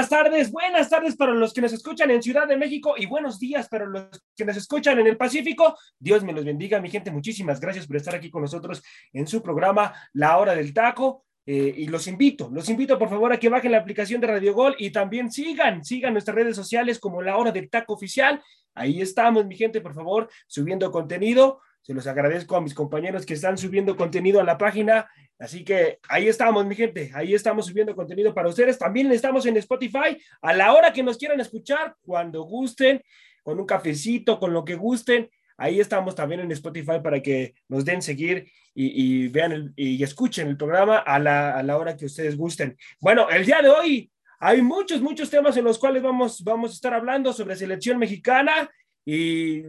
Buenas tardes, buenas tardes para los que nos escuchan en Ciudad de México y buenos días para los que nos escuchan en el Pacífico. Dios me los bendiga, mi gente. Muchísimas gracias por estar aquí con nosotros en su programa La Hora del Taco. Eh, y los invito, los invito por favor a que bajen la aplicación de Radio Gol y también sigan, sigan nuestras redes sociales como La Hora del Taco Oficial. Ahí estamos, mi gente, por favor, subiendo contenido. Se los agradezco a mis compañeros que están subiendo contenido a la página. Así que ahí estamos, mi gente. Ahí estamos subiendo contenido para ustedes. También estamos en Spotify a la hora que nos quieran escuchar, cuando gusten, con un cafecito, con lo que gusten. Ahí estamos también en Spotify para que nos den seguir y, vean y escuchen el programa a la, a la hora que ustedes gusten. Bueno, el día de hoy hay muchos, muchos temas en los cuales vamos, vamos a estar hablando sobre selección mexicana y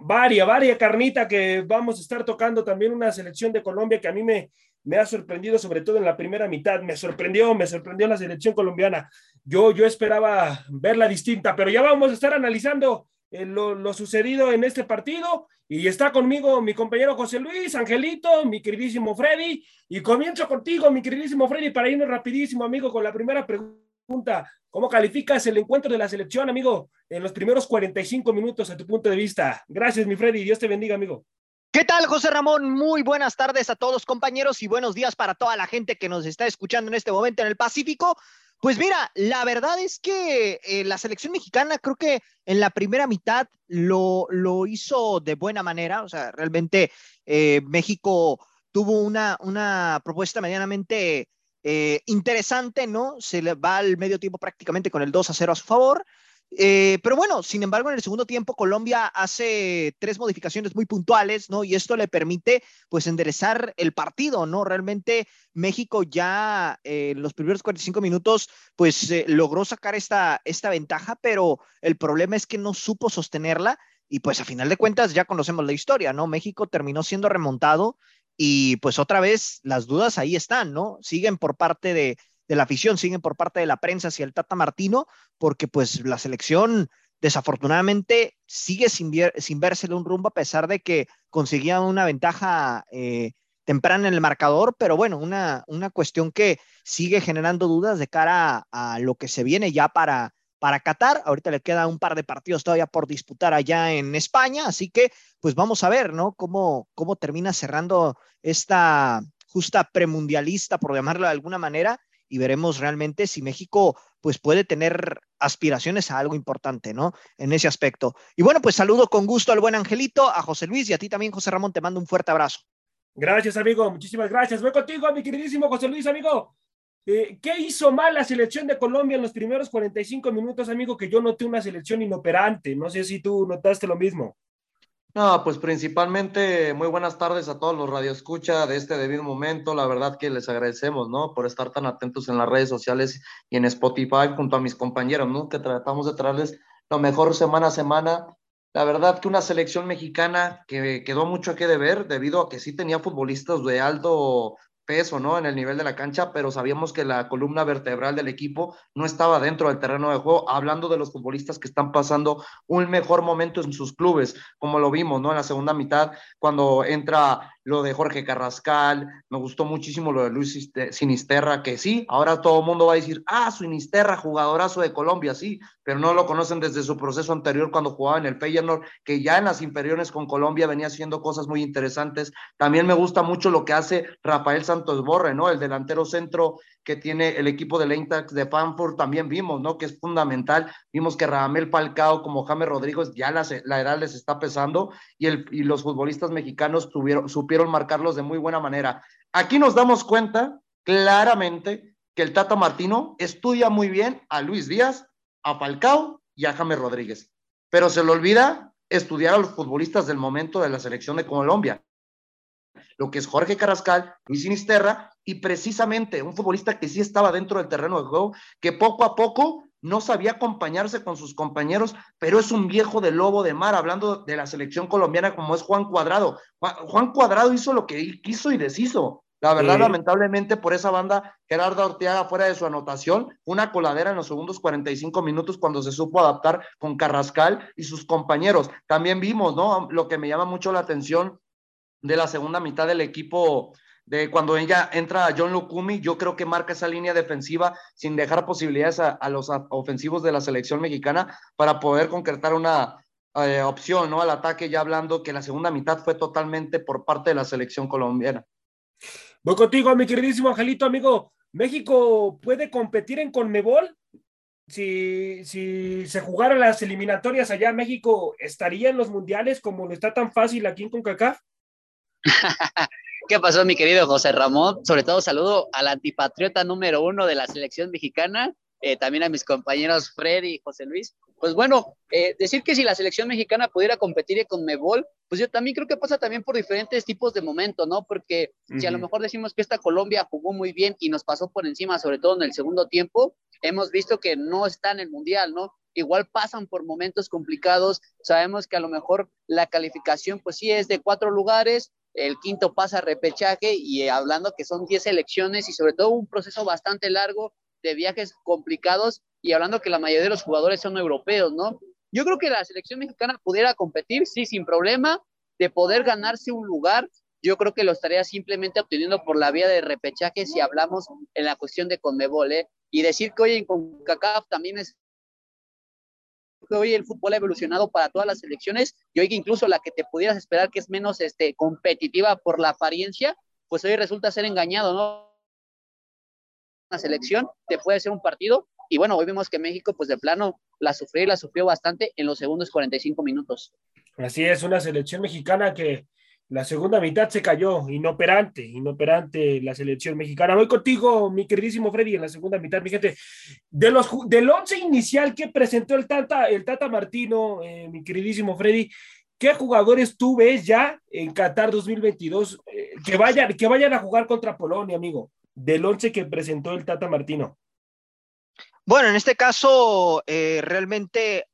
varia, varia carnita que vamos a estar tocando también una selección de Colombia que a mí me, me ha sorprendido, sobre todo en la primera mitad. Me sorprendió, me sorprendió la selección colombiana. Yo, yo esperaba verla distinta, pero ya vamos a estar analizando eh, lo, lo, sucedido en este partido. Y está conmigo mi compañero José Luis, Angelito, mi queridísimo Freddy. Y comienzo contigo, mi queridísimo Freddy, para irnos rapidísimo, amigo, con la primera pregunta. ¿Cómo calificas el encuentro de la selección, amigo, en los primeros 45 minutos a tu punto de vista? Gracias, mi Freddy. Dios te bendiga, amigo. ¿Qué tal, José Ramón? Muy buenas tardes a todos, compañeros, y buenos días para toda la gente que nos está escuchando en este momento en el Pacífico. Pues mira, la verdad es que eh, la selección mexicana creo que en la primera mitad lo, lo hizo de buena manera. O sea, realmente eh, México tuvo una, una propuesta medianamente eh, interesante, ¿no? Se le va al medio tiempo prácticamente con el 2 a 0 a su favor. Eh, pero bueno, sin embargo, en el segundo tiempo Colombia hace tres modificaciones muy puntuales, ¿no? Y esto le permite, pues, enderezar el partido, ¿no? Realmente México ya eh, en los primeros 45 minutos, pues, logró sacar esta, esta ventaja, pero el problema es que no supo sostenerla y pues a final de cuentas ya conocemos la historia, ¿no? México terminó siendo remontado y pues otra vez las dudas ahí están, ¿no? Siguen por parte de, la afición, siguen por parte de la prensa hacia el Tata Martino, porque pues la selección desafortunadamente sigue sin, sin vérsele un rumbo a pesar de que conseguía una ventaja eh, temprana en el marcador, pero bueno, una, una cuestión que sigue generando dudas de cara a lo que se viene ya para, para Qatar. Ahorita le queda un par de partidos todavía por disputar allá en España, así que pues vamos a ver, ¿no? Cómo, cómo termina cerrando esta justa premundialista, por llamarlo de alguna manera, y veremos realmente si México pues puede tener aspiraciones a algo importante, ¿no? En ese aspecto. Y bueno, pues saludo con gusto al buen Angelito, a José Luis y a ti también, José Ramón, te mando un fuerte abrazo. Gracias, amigo. Muchísimas gracias. Voy contigo, mi queridísimo José Luis, amigo. Eh, ¿Qué hizo mal la selección de Colombia en los primeros 45 minutos, amigo? Que yo noté una selección inoperante. No sé si tú notaste lo mismo. No, pues principalmente muy buenas tardes a todos los radioescucha de este debido momento. La verdad que les agradecemos, ¿no? Por estar tan atentos en las redes sociales y en Spotify junto a mis compañeros, ¿no? Que tratamos de traerles lo mejor semana a semana. La verdad que una selección mexicana que quedó mucho que deber debido a que sí tenía futbolistas de alto peso, ¿no? En el nivel de la cancha, pero sabíamos que la columna vertebral del equipo no estaba dentro del terreno de juego, hablando de los futbolistas que están pasando un mejor momento en sus clubes, como lo vimos, ¿no? En la segunda mitad, cuando entra lo de Jorge Carrascal, me gustó muchísimo lo de Luis Sinisterra, que sí, ahora todo el mundo va a decir, ah, Sinisterra, jugadorazo de Colombia, sí, pero no lo conocen desde su proceso anterior cuando jugaba en el Feyenoord, que ya en las inferiores con Colombia venía haciendo cosas muy interesantes. También me gusta mucho lo que hace Rafael Santos Borre, ¿no? El delantero centro que tiene el equipo del Eintracht de Frankfurt, también vimos, ¿no? Que es fundamental. Vimos que Ramel Falcao como James Rodríguez ya la, la edad les está pesando y, el, y los futbolistas mexicanos supieron marcarlos de muy buena manera. Aquí nos damos cuenta claramente que el Tata Martino estudia muy bien a Luis Díaz, a Falcao y a James Rodríguez, pero se le olvida estudiar a los futbolistas del momento de la selección de Colombia lo que es Jorge Carrascal, Luis Sinisterra, y precisamente un futbolista que sí estaba dentro del terreno de juego, que poco a poco no sabía acompañarse con sus compañeros, pero es un viejo de lobo de mar, hablando de la selección colombiana como es Juan Cuadrado. Juan Cuadrado hizo lo que quiso y deshizo. La verdad, lamentablemente, por esa banda, Gerardo Orteaga fuera de su anotación, una coladera en los segundos 45 minutos cuando se supo adaptar con Carrascal y sus compañeros. También vimos, ¿no? Lo que me llama mucho la atención de la segunda mitad del equipo de cuando ella entra a John Lukumi, yo creo que marca esa línea defensiva sin dejar posibilidades a, los ofensivos de la selección mexicana para poder concretar una eh, opción, ¿no? Al ataque, ya hablando que la segunda mitad fue totalmente por parte de la selección colombiana. Voy contigo, mi queridísimo Angelito, amigo. ¿México puede competir en Conmebol? Si, si se jugaran las eliminatorias allá, ¿México estaría en los mundiales como no está tan fácil aquí en CONCACAF? ¿Qué pasó, mi querido José Ramón? Sobre todo saludo al antipatriota número uno de la selección mexicana, eh, también a mis compañeros Freddy y José Luis. Pues bueno, eh, decir que si la selección mexicana pudiera competir con Mebol, pues yo también creo que pasa también por diferentes tipos de momentos, ¿no? Porque si a lo mejor decimos que esta Colombia jugó muy bien y nos pasó por encima, sobre todo en el segundo tiempo, hemos visto que no está en el Mundial, ¿no? Igual pasan por momentos complicados, sabemos que a lo mejor la calificación pues sí es de cuatro lugares, el quinto pasa a repechaje y eh, hablando que son diez elecciones y sobre todo un proceso bastante largo de viajes complicados y hablando que la mayoría de los jugadores son europeos, ¿no? Yo creo que la selección mexicana pudiera competir, sí, sin problema, de poder ganarse un lugar. Yo creo que lo estaría simplemente obteniendo por la vía de repechaje si hablamos en la cuestión de Conmebol, ¿eh? Y decir que hoy en CONCACAF también es hoy el fútbol ha evolucionado para todas las selecciones y hoy incluso la que te pudieras esperar que es menos este, competitiva por la apariencia, pues hoy resulta ser engañado, ¿no? Una selección te puede ser un partido y bueno, hoy vimos que México pues de plano la sufrió y la sufrió bastante en los segundos 45 minutos. Así es, una selección mexicana que la segunda mitad se cayó, inoperante, inoperante la selección mexicana. Voy contigo, mi queridísimo Freddy, en la segunda mitad, mi gente. De los, del once inicial que presentó el Tata, el Tata Martino, eh, mi queridísimo Freddy, ¿qué jugadores tú ves ya en Qatar 2022 eh, que, vayan, que vayan a jugar contra Polonia, amigo? Del once que presentó el Tata Martino. Bueno, en este caso, eh, realmente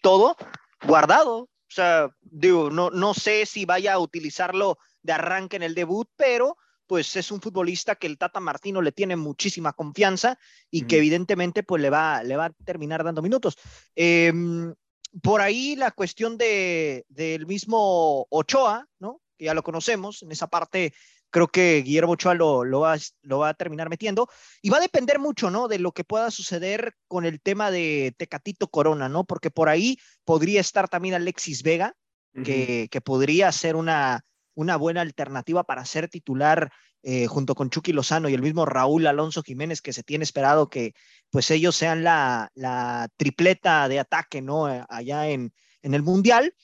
todo guardado, o sea, digo, no, no sé si vaya a utilizarlo de arranque en el debut, pero pues es un futbolista que el Tata Martino le tiene muchísima confianza y que evidentemente pues le va, le va a terminar dando minutos. Em, por ahí la cuestión de, del mismo Ochoa, ¿no? Que ya lo conocemos, en esa parte creo que Guillermo Ochoa lo, lo, va, lo va a terminar metiendo. Y va a depender mucho, ¿no? De lo que pueda suceder con el tema de Tecatito Corona, ¿no? Porque por ahí podría estar también Alexis Vega, que, que, podría ser una, una buena alternativa para ser titular eh, junto con Chucky Lozano y el mismo Raúl Alonso Jiménez, que se tiene esperado que pues ellos sean la, la tripleta de ataque, ¿no? Allá en, en el Mundial.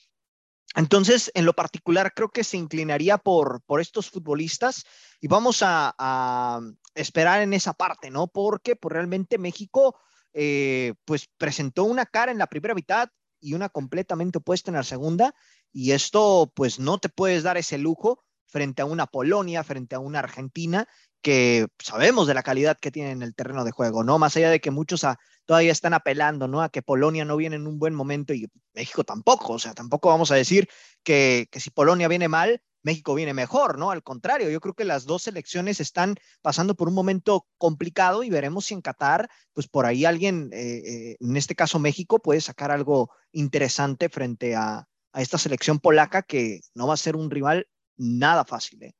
Entonces, en lo particular, creo que se inclinaría por, por estos futbolistas y vamos a, esperar en esa parte, ¿no? Porque pues, realmente México, eh, pues presentó una cara en la primera mitad y una completamente opuesta en la segunda y esto, pues no te puedes dar ese lujo frente a una Polonia, frente a una Argentina, que sabemos de la calidad que tienen en el terreno de juego, ¿no? Más allá de que muchos todavía están apelando, ¿no? A que Polonia no viene en un buen momento y México tampoco, o sea, tampoco vamos a decir que, si Polonia viene mal, México viene mejor, ¿no? Al contrario, yo creo que las dos selecciones están pasando por un momento complicado y veremos si en Qatar, pues por ahí alguien, eh, eh, en este caso México, puede sacar algo interesante frente a esta selección polaca que no va a ser un rival nada fácil. ¿eh?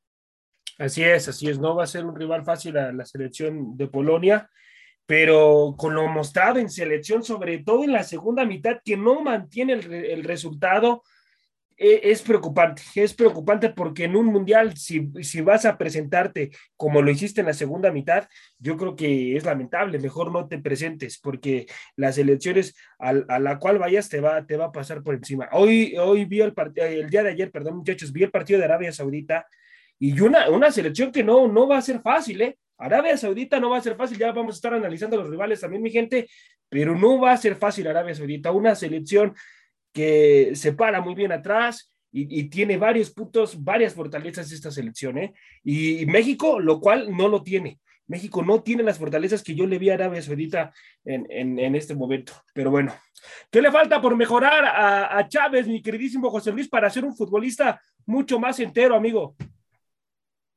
Así es, así es, no va a ser un rival fácil a la selección de Polonia, pero con lo mostrado en selección, sobre todo en la segunda mitad, que no mantiene el, resultado, e, es preocupante, es preocupante porque en un mundial, si, si, vas a presentarte como lo hiciste en la segunda mitad, yo creo que es lamentable, mejor no te presentes porque las elecciones a, a la cual vayas te va, te va a pasar por encima. Hoy, hoy vi el, el día de ayer, perdón muchachos, vi el partido de Arabia Saudita y una, una selección que no, no va a ser fácil, ¿eh? Arabia Saudita no va a ser fácil, ya vamos a estar analizando los rivales también, mi gente, pero no va a ser fácil Arabia Saudita, una selección que se para muy bien atrás, y, tiene varios puntos, varias fortalezas esta selección, ¿eh? Y, México, lo cual no lo tiene. México no tiene las fortalezas que yo le vi a Arabia Saudita en, en, este momento. Pero bueno, ¿qué le falta por mejorar a, a Chávez, mi queridísimo José Luis, para ser un futbolista mucho más entero, amigo?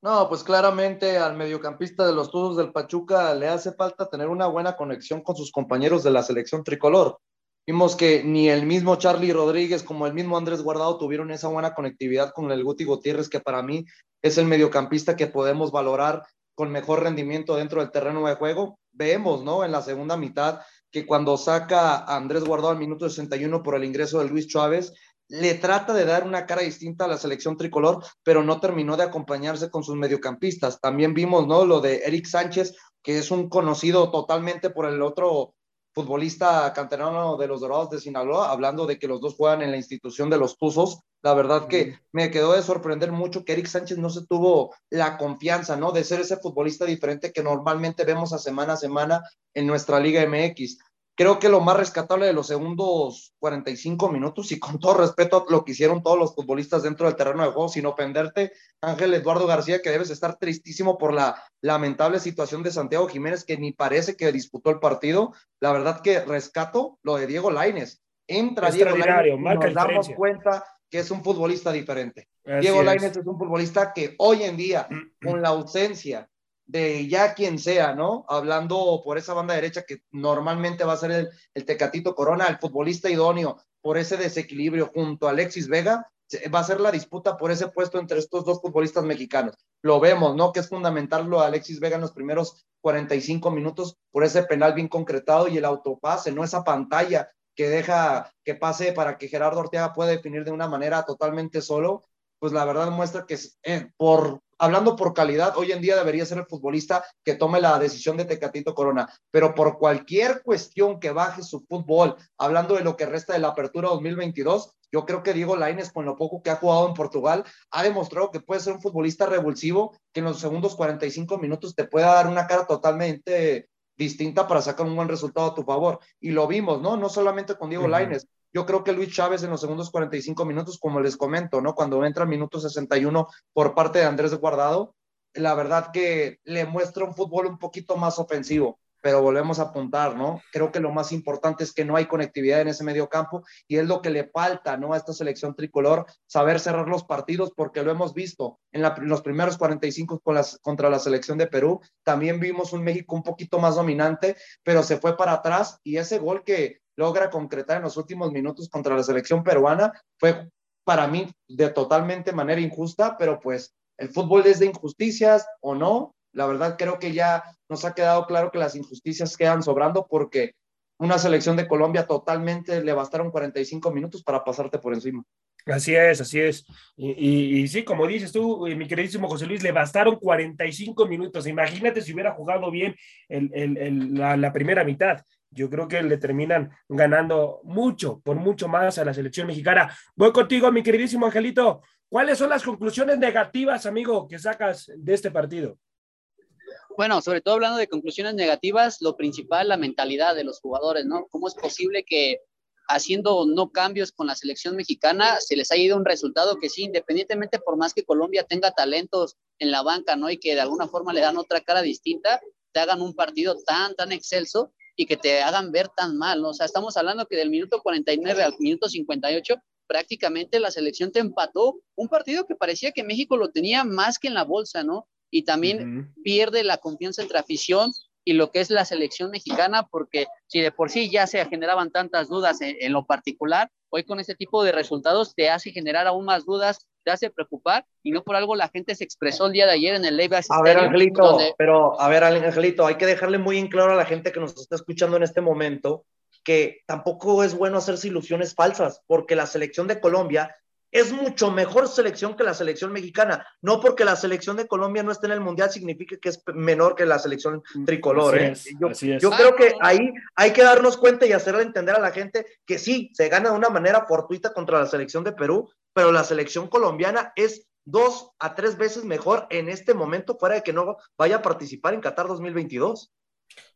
No, pues claramente al mediocampista de los Tuzos del Pachuca le hace falta tener una buena conexión con sus compañeros de la selección tricolor. Vimos que ni el mismo Charlie Rodríguez como el mismo Andrés Guardado tuvieron esa buena conectividad con el Guti Gutiérrez, que para mí es el mediocampista que podemos valorar con mejor rendimiento dentro del terreno de juego. Vemos, ¿no? En la segunda mitad que cuando saca Andrés Guardado al minuto 61 por el ingreso de Luis Chávez, le trata de dar una cara distinta a la selección tricolor, pero no terminó de acompañarse con sus mediocampistas. También vimos, ¿no? Lo de Eric Sánchez, que es un conocido totalmente por el otro futbolista canterano de los Dorados de Sinaloa, hablando de que los dos juegan en la institución de los Tuzos. La verdad que me quedó de sorprender mucho que Eric Sánchez no se tuvo la confianza, ¿no? De ser ese futbolista diferente que normalmente vemos a semana a semana en nuestra Liga MX. Creo que lo más rescatable de los segundos 45 minutos, y con todo respeto a lo que hicieron todos los futbolistas dentro del terreno de juego, sin ofenderte, Ángel Eduardo García, que debes estar tristísimo por la lamentable situación de Santiago Jiménez, que ni parece que disputó el partido. La verdad que rescato lo de Diego Laines. Entra Diego Laines y nos damos cuenta que es un futbolista diferente. Diego Laines es un futbolista que hoy en día, con la ausencia de ya quien sea, ¿no? Hablando por esa banda derecha que normalmente va a ser el, el, Tecatito Corona, el futbolista idóneo por ese desequilibrio junto a Alexis Vega, va a ser la disputa por ese puesto entre estos dos futbolistas mexicanos. Lo vemos, ¿no? Que es fundamental lo de Alexis Vega en los primeros 45 minutos por ese penal bien concretado y el autopase, ¿no? Esa pantalla que deja que pase para que Gerardo Ortega pueda definir de una manera totalmente solo, pues la verdad muestra que eh, por hablando por calidad, hoy en día debería ser el futbolista que tome la decisión de Tecatito Corona, pero por cualquier cuestión que baje su fútbol, hablando de lo que resta de la apertura 2022, yo creo que Diego Lainez, con lo poco que ha jugado en Portugal, ha demostrado que puede ser un futbolista revulsivo que en los segundos 45 minutos te pueda dar una cara totalmente distinta para sacar un buen resultado a tu favor. Y lo vimos, ¿no? No solamente con Diego Lainez, yo creo que Luis Chávez en los segundos 45 minutos, como les comento, ¿no? Cuando entra en minuto 61 por parte de Andrés Guardado, la verdad que le muestra un fútbol un poquito más ofensivo, pero volvemos a apuntar, ¿no? Creo que lo más importante es que no hay conectividad en ese medio campo y es lo que le falta, ¿no? A esta selección tricolor, saber cerrar los partidos, porque lo hemos visto en, los primeros 45 con las, contra la selección de Perú. También vimos un México un poquito más dominante, pero se fue para atrás y ese gol que logra concretar en los últimos minutos contra la selección peruana fue para mí de totalmente manera injusta, pero pues el fútbol es de injusticias o no. La verdad creo que ya nos ha quedado claro que las injusticias quedan sobrando porque una selección de Colombia totalmente le bastaron 45 minutos para pasarte por encima. Así es, así es. Y, sí, como dices tú, mi queridísimo José Luis, le bastaron 45 minutos. Imagínate si hubiera jugado bien la, primera mitad yo creo que le terminan ganando mucho, por mucho más a la selección mexicana. Voy contigo, mi queridísimo Angelito. ¿Cuáles son las conclusiones negativas, amigo, que sacas de este partido? Bueno, sobre todo hablando de conclusiones negativas, lo principal, la mentalidad de los jugadores, ¿no? ¿Cómo es posible que haciendo no cambios con la selección mexicana se les haya ido un resultado que sí, independientemente por más que Colombia tenga talentos en la banca, ¿no? Y que de alguna forma le dan otra cara distinta, te hagan un partido tan, tan excelso y que te hagan ver tan mal, ¿no? O sea, estamos hablando que del minuto 49 al minuto 58 prácticamente la selección te empató un partido que parecía que México lo tenía más que en la bolsa, ¿no? Y también pierde la confianza entre afición y lo que es la selección mexicana, porque si de por sí ya se generaban tantas dudas en, en lo particular, hoy con este tipo de resultados te hace generar aún más dudas te hace preocupar y no por algo la gente se expresó el día de ayer en el Live A ver, Angelito, pero a ver, Angelito, hay que dejarle muy en claro a la gente que nos está escuchando en este momento que tampoco es bueno hacerse ilusiones falsas, porque la selección de Colombia es mucho mejor selección que la selección mexicana. No porque la selección de Colombia no esté en el Mundial significa que es menor que la selección tricolor. ¿eh? yo, creo que ahí hay que darnos cuenta y hacerle entender a la gente que sí, se gana de una manera fortuita contra la selección de Perú, pero la selección colombiana es dos a tres veces mejor en este momento fuera de que no vaya a participar en Qatar 2022.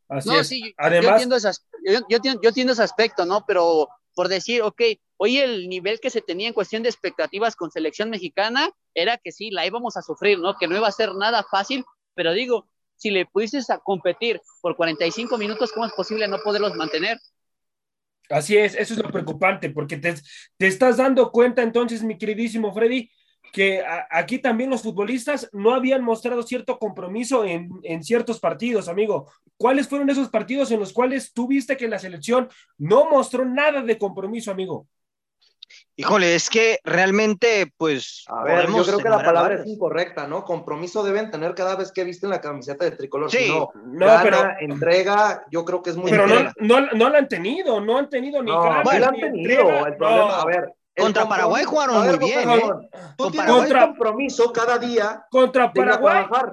Así no, sí, Además, yo entiendo, ese, yo, entiendo, ese aspecto, ¿no? Pero por decir, ok, hoy el nivel que se tenía en cuestión de expectativas con selección mexicana era que sí, la íbamos a sufrir, ¿no? Que no iba a ser nada fácil, pero digo, si le pudieses a competir por 45 minutos, ¿cómo es posible no poderlos mantener? Así es, eso es lo preocupante, porque te, te estás dando cuenta entonces, mi queridísimo Freddy, que aquí también los futbolistas no habían mostrado cierto compromiso en, en, ciertos partidos, amigo. ¿Cuáles fueron esos partidos en los cuales tú viste que la selección no mostró nada de compromiso, amigo? Híjole, es que realmente, pues. A ver, yo creo que la palabra es incorrecta, ¿no? Compromiso deben tener cada vez que visten la camiseta de tricolor. Sí, no, no pero. Entrega, yo creo que es muy. Pero no, no, no, la han tenido, no han tenido ni. No, no la han tenido. el problema, a ver, contra Paraguay jugaron muy bien. ¿eh? Tú tienes contra, compromiso cada día. Contra Paraguay. trabajar.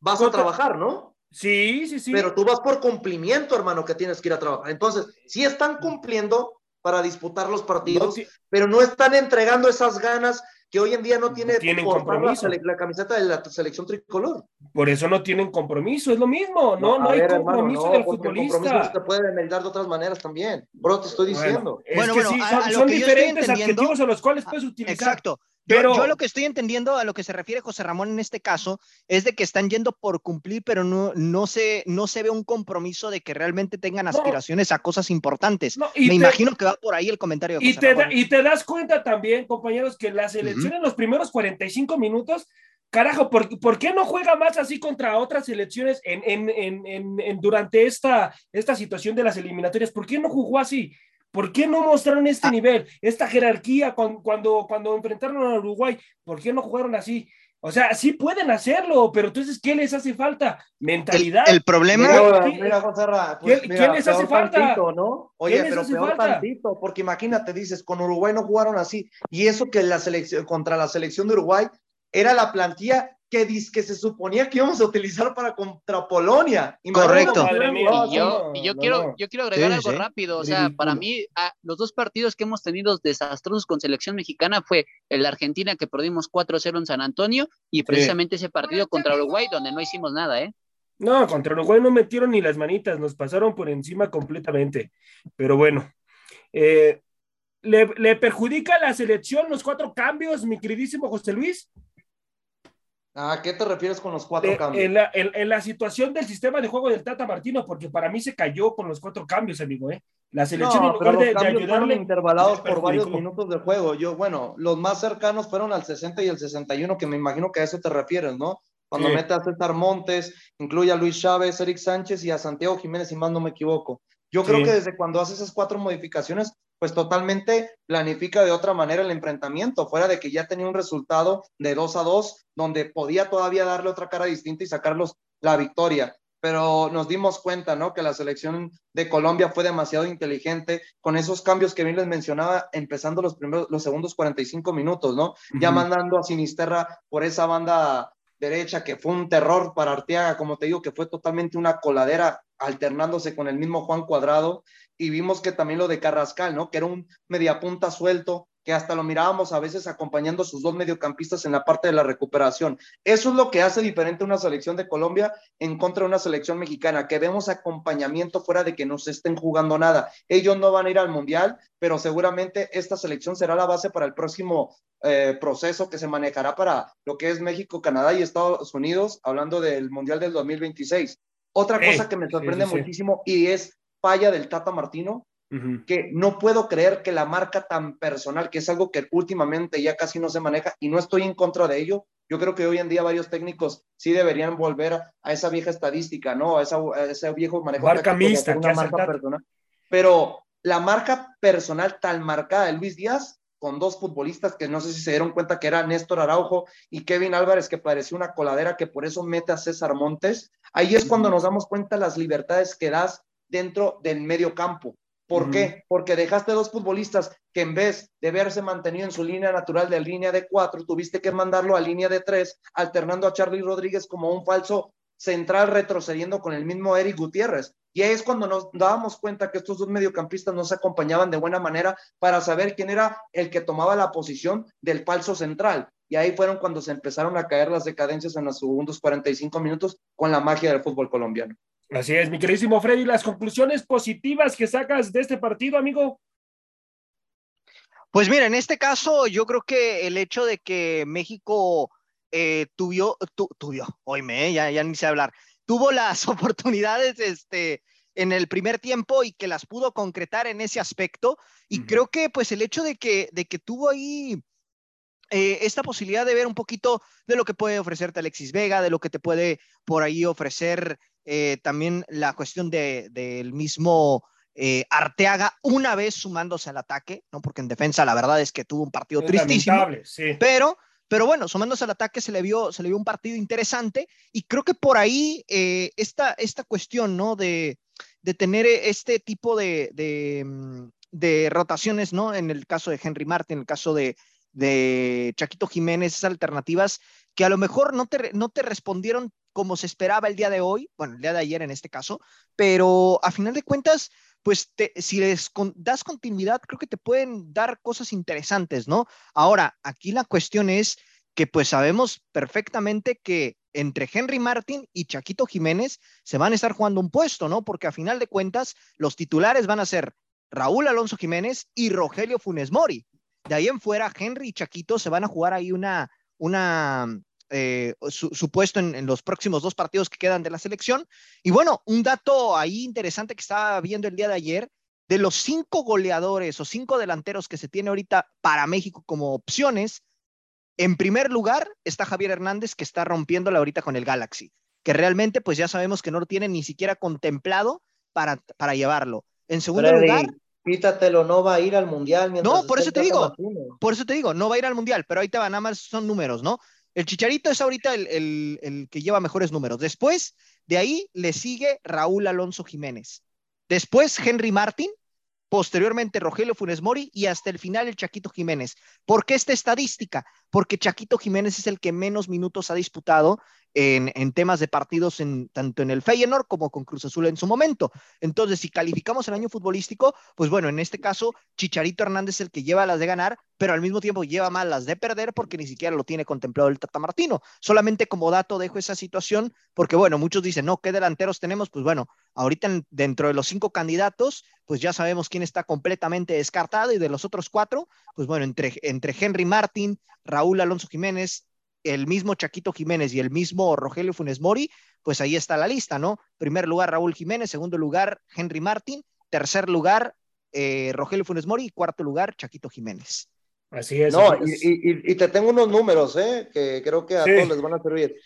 Vas a trabajar, ¿no? Sí, sí, sí. Pero tú vas por cumplimiento, hermano, que tienes que ir a trabajar. Entonces, si están cumpliendo para disputar los partidos, pero no están entregando esas ganas que hoy en día no tiene tienen compromiso. La, camiseta de la selección tricolor. Por eso no tienen compromiso, es lo mismo, no, no, hay compromiso del futbolista. El compromiso se puede enmendar de otras maneras también, bro, te estoy diciendo. Bueno, es que sí, son, diferentes adjetivos a los cuales puedes utilizar. Exacto, pero yo, lo que estoy entendiendo a lo que se refiere José Ramón en este caso es de que están yendo por cumplir, pero no, no, se, no se ve un compromiso de que realmente tengan aspiraciones a cosas importantes. Me imagino que va por ahí el comentario de José y te, Ramón. y te das cuenta también, compañeros, que la selección en los primeros 45 minutos, carajo, ¿por, ¿por, qué no juega más así contra otras selecciones en, en, en, durante esta, esta situación de las eliminatorias? ¿Por qué no jugó así? ¿Por qué no mostraron este ah. nivel, esta jerarquía cuando, cuando, enfrentaron a Uruguay? ¿Por qué no jugaron así? O sea, sí pueden hacerlo, pero entonces, ¿qué les hace falta? Mentalidad. El, problema. Mira, pues, ¿Qué, les hace falta? ¿no? Oye, pero peor tantito, porque imagínate, dices, con Uruguay no jugaron así. Y eso que la selección, contra la selección de Uruguay era la plantilla que, que se suponía que íbamos a utilizar para contra Polonia. Correcto. Y yo, y yo quiero, yo quiero agregar algo rápido. O sea, para mí, los dos partidos que hemos tenido desastrosos con selección mexicana fue el de Argentina, que perdimos 4-0 en San Antonio, y precisamente ese partido contra Uruguay, donde no hicimos nada, ¿eh? No, contra Uruguay no metieron ni las manitas, nos pasaron por encima completamente. Pero bueno, eh, ¿le, ¿le perjudica a la selección los cuatro cambios, mi queridísimo José Luis? ¿A qué te refieres con los cuatro cambios? En la, en, la, situación del sistema de juego del Tata Martino, porque para mí se cayó con los cuatro cambios, amigo, ¿eh? La selección no, en lugar de, ayudarle. intervalados por varios minutos de juego. Yo, bueno, los más cercanos fueron al 60 y el 61, que me imagino que a eso te refieres, ¿no? Cuando mete a César Montes, incluye a Luis Chávez, Eric Sánchez y a Santiago Jiménez, si más no me equivoco. Yo creo que desde cuando hace esas cuatro modificaciones, pues totalmente planifica de otra manera el enfrentamiento, fuera de que ya tenía un resultado de 2 a 2, donde podía todavía darle otra cara distinta y sacarlos la victoria. Pero nos dimos cuenta, ¿no? Que la selección de Colombia fue demasiado inteligente con esos cambios que bien les mencionaba, empezando los primeros, los segundos 45 minutos, ¿no? Ya mandando a Sinisterra por esa banda derecha, que fue un terror para Arteaga, como te digo, que fue totalmente una coladera alternándose con el mismo Juan Cuadrado, y vimos que también lo de Carrascal, ¿no? Que era un mediapunta suelto, que hasta lo mirábamos a veces acompañando a sus dos mediocampistas en la parte de la recuperación. Eso es lo que hace diferente una selección de Colombia en contra de una selección mexicana, que vemos acompañamiento fuera de que no se estén jugando nada. Ellos no van a ir al Mundial, pero seguramente esta selección será la base para el próximo eh, proceso que se manejará para lo que es México, Canadá y Estados Unidos, hablando del Mundial del 2026. Otra cosa que me sorprende muchísimo y es falla del Tata Martino, que no puedo creer que la marca tan personal, que es algo que últimamente ya casi no se maneja y no estoy en contra de ello. Yo creo que hoy en día varios técnicos sí deberían volver a, esa vieja estadística, ¿no? A, ese viejo manejo marca mixta, una marca personal. Pero la marca personal tan marcada de Luis Díaz con dos futbolistas que no sé si se dieron cuenta que era Néstor Araujo y Kevin Álvarez, que parecía una coladera, que por eso mete a César Montes. Ahí es cuando nos damos cuenta las libertades que das dentro del medio campo. ¿Por qué? Porque dejaste dos futbolistas que en vez de verse mantenido en su línea natural de línea de cuatro, tuviste que mandarlo a línea de tres, alternando a Charlie Rodríguez como un falso central retrocediendo con el mismo Eric Gutiérrez. Y ahí es cuando nos dábamos cuenta que estos dos mediocampistas no se acompañaban de buena manera para saber quién era el que tomaba la posición del falso central. Y ahí fueron cuando se empezaron a caer las decadencias en los segundos 45 minutos con la magia del fútbol colombiano. Así es, mi queridísimo Freddy, las conclusiones positivas que sacas de este partido, amigo. Pues mira, en este caso yo creo que el hecho de que México eh, tuvo, tu, tuvo, oíme, ya, ya ni sé hablar, tuvo las oportunidades este, en el primer tiempo y que las pudo concretar en ese aspecto. Y creo que pues el hecho de que, de que tuvo ahí eh, esta posibilidad de ver un poquito de lo que puede ofrecerte Alexis Vega, de lo que te puede por ahí ofrecer eh, también la cuestión del de, mismo eh, Arteaga una vez sumándose al ataque, ¿no? Porque en defensa la verdad es que tuvo un partido es tristísimo, sí. pero, pero bueno, sumándose al ataque se le vio, se le vio un partido interesante y creo que por ahí esta, esta cuestión, ¿no? De, de tener este tipo de, de, mm, de rotaciones, ¿no? En el caso de Henry Martin, en el caso de, de Chaquito Jiménez, esas alternativas que a lo mejor no te, no te respondieron como se esperaba el día de hoy, bueno, el día de ayer en este caso, pero a final de cuentas, pues si les das continuidad, creo que te pueden dar cosas interesantes, ¿no? Ahora, aquí la cuestión es que pues sabemos perfectamente que entre Henry Martin y Chaquito Jiménez se van a estar jugando un puesto, ¿no? Porque a final de cuentas, los titulares van a ser Raúl Alonso Jiménez y Rogelio Funes Mori. De ahí en fuera, Henry y Chaquito se van a jugar ahí una, una eh, su, puesto en, los próximos dos partidos que quedan de la selección. Y bueno, un dato ahí interesante que estaba viendo el día de ayer, de los cinco goleadores o cinco delanteros que se tiene ahorita para México como opciones, en primer lugar está Javier Hernández que está rompiéndola ahorita con el Galaxy, que realmente pues ya sabemos que no lo tiene ni siquiera contemplado para, para llevarlo. En segundo lugar, Quítatelo, no va a ir al mundial. No, por eso te digo, por eso te digo, no va a ir al mundial, pero ahí te van, nada más son números, ¿no? El Chicharito es ahorita el, el, el, que lleva mejores números. Después, de ahí le sigue Raúl Alonso Jiménez. Después, Henry Martín. Posteriormente, Rogelio Funes Mori y hasta el final el Chaquito Jiménez. ¿Por qué esta estadística? Porque Chaquito Jiménez es el que menos minutos ha disputado en, temas de partidos tanto en el Feyenoord como con Cruz Azul en su momento. Entonces, si calificamos el año futbolístico, pues bueno, en este caso, Chicharito Hernández es el que lleva las de ganar, pero al mismo tiempo lleva más las de perder porque ni siquiera lo tiene contemplado el Tata Martino. Solamente como dato dejo esa situación porque, bueno, muchos dicen, no, ¿qué delanteros tenemos? Pues bueno, ahorita dentro de los cinco candidatos, pues ya sabemos quién está completamente descartado y de los otros cuatro, pues bueno, entre, entre Henry Martín, Raúl Alonso Jiménez, el mismo Chaquito Jiménez y el mismo Rogelio Funes Mori, pues ahí está la lista, ¿no? Primer lugar Raúl Jiménez, segundo lugar Henry Martín, tercer lugar eh, Rogelio Funes Mori y cuarto lugar Chaquito Jiménez. Así es. No, Y, te tengo unos números, ¿eh? Que creo que a todos les van a servir.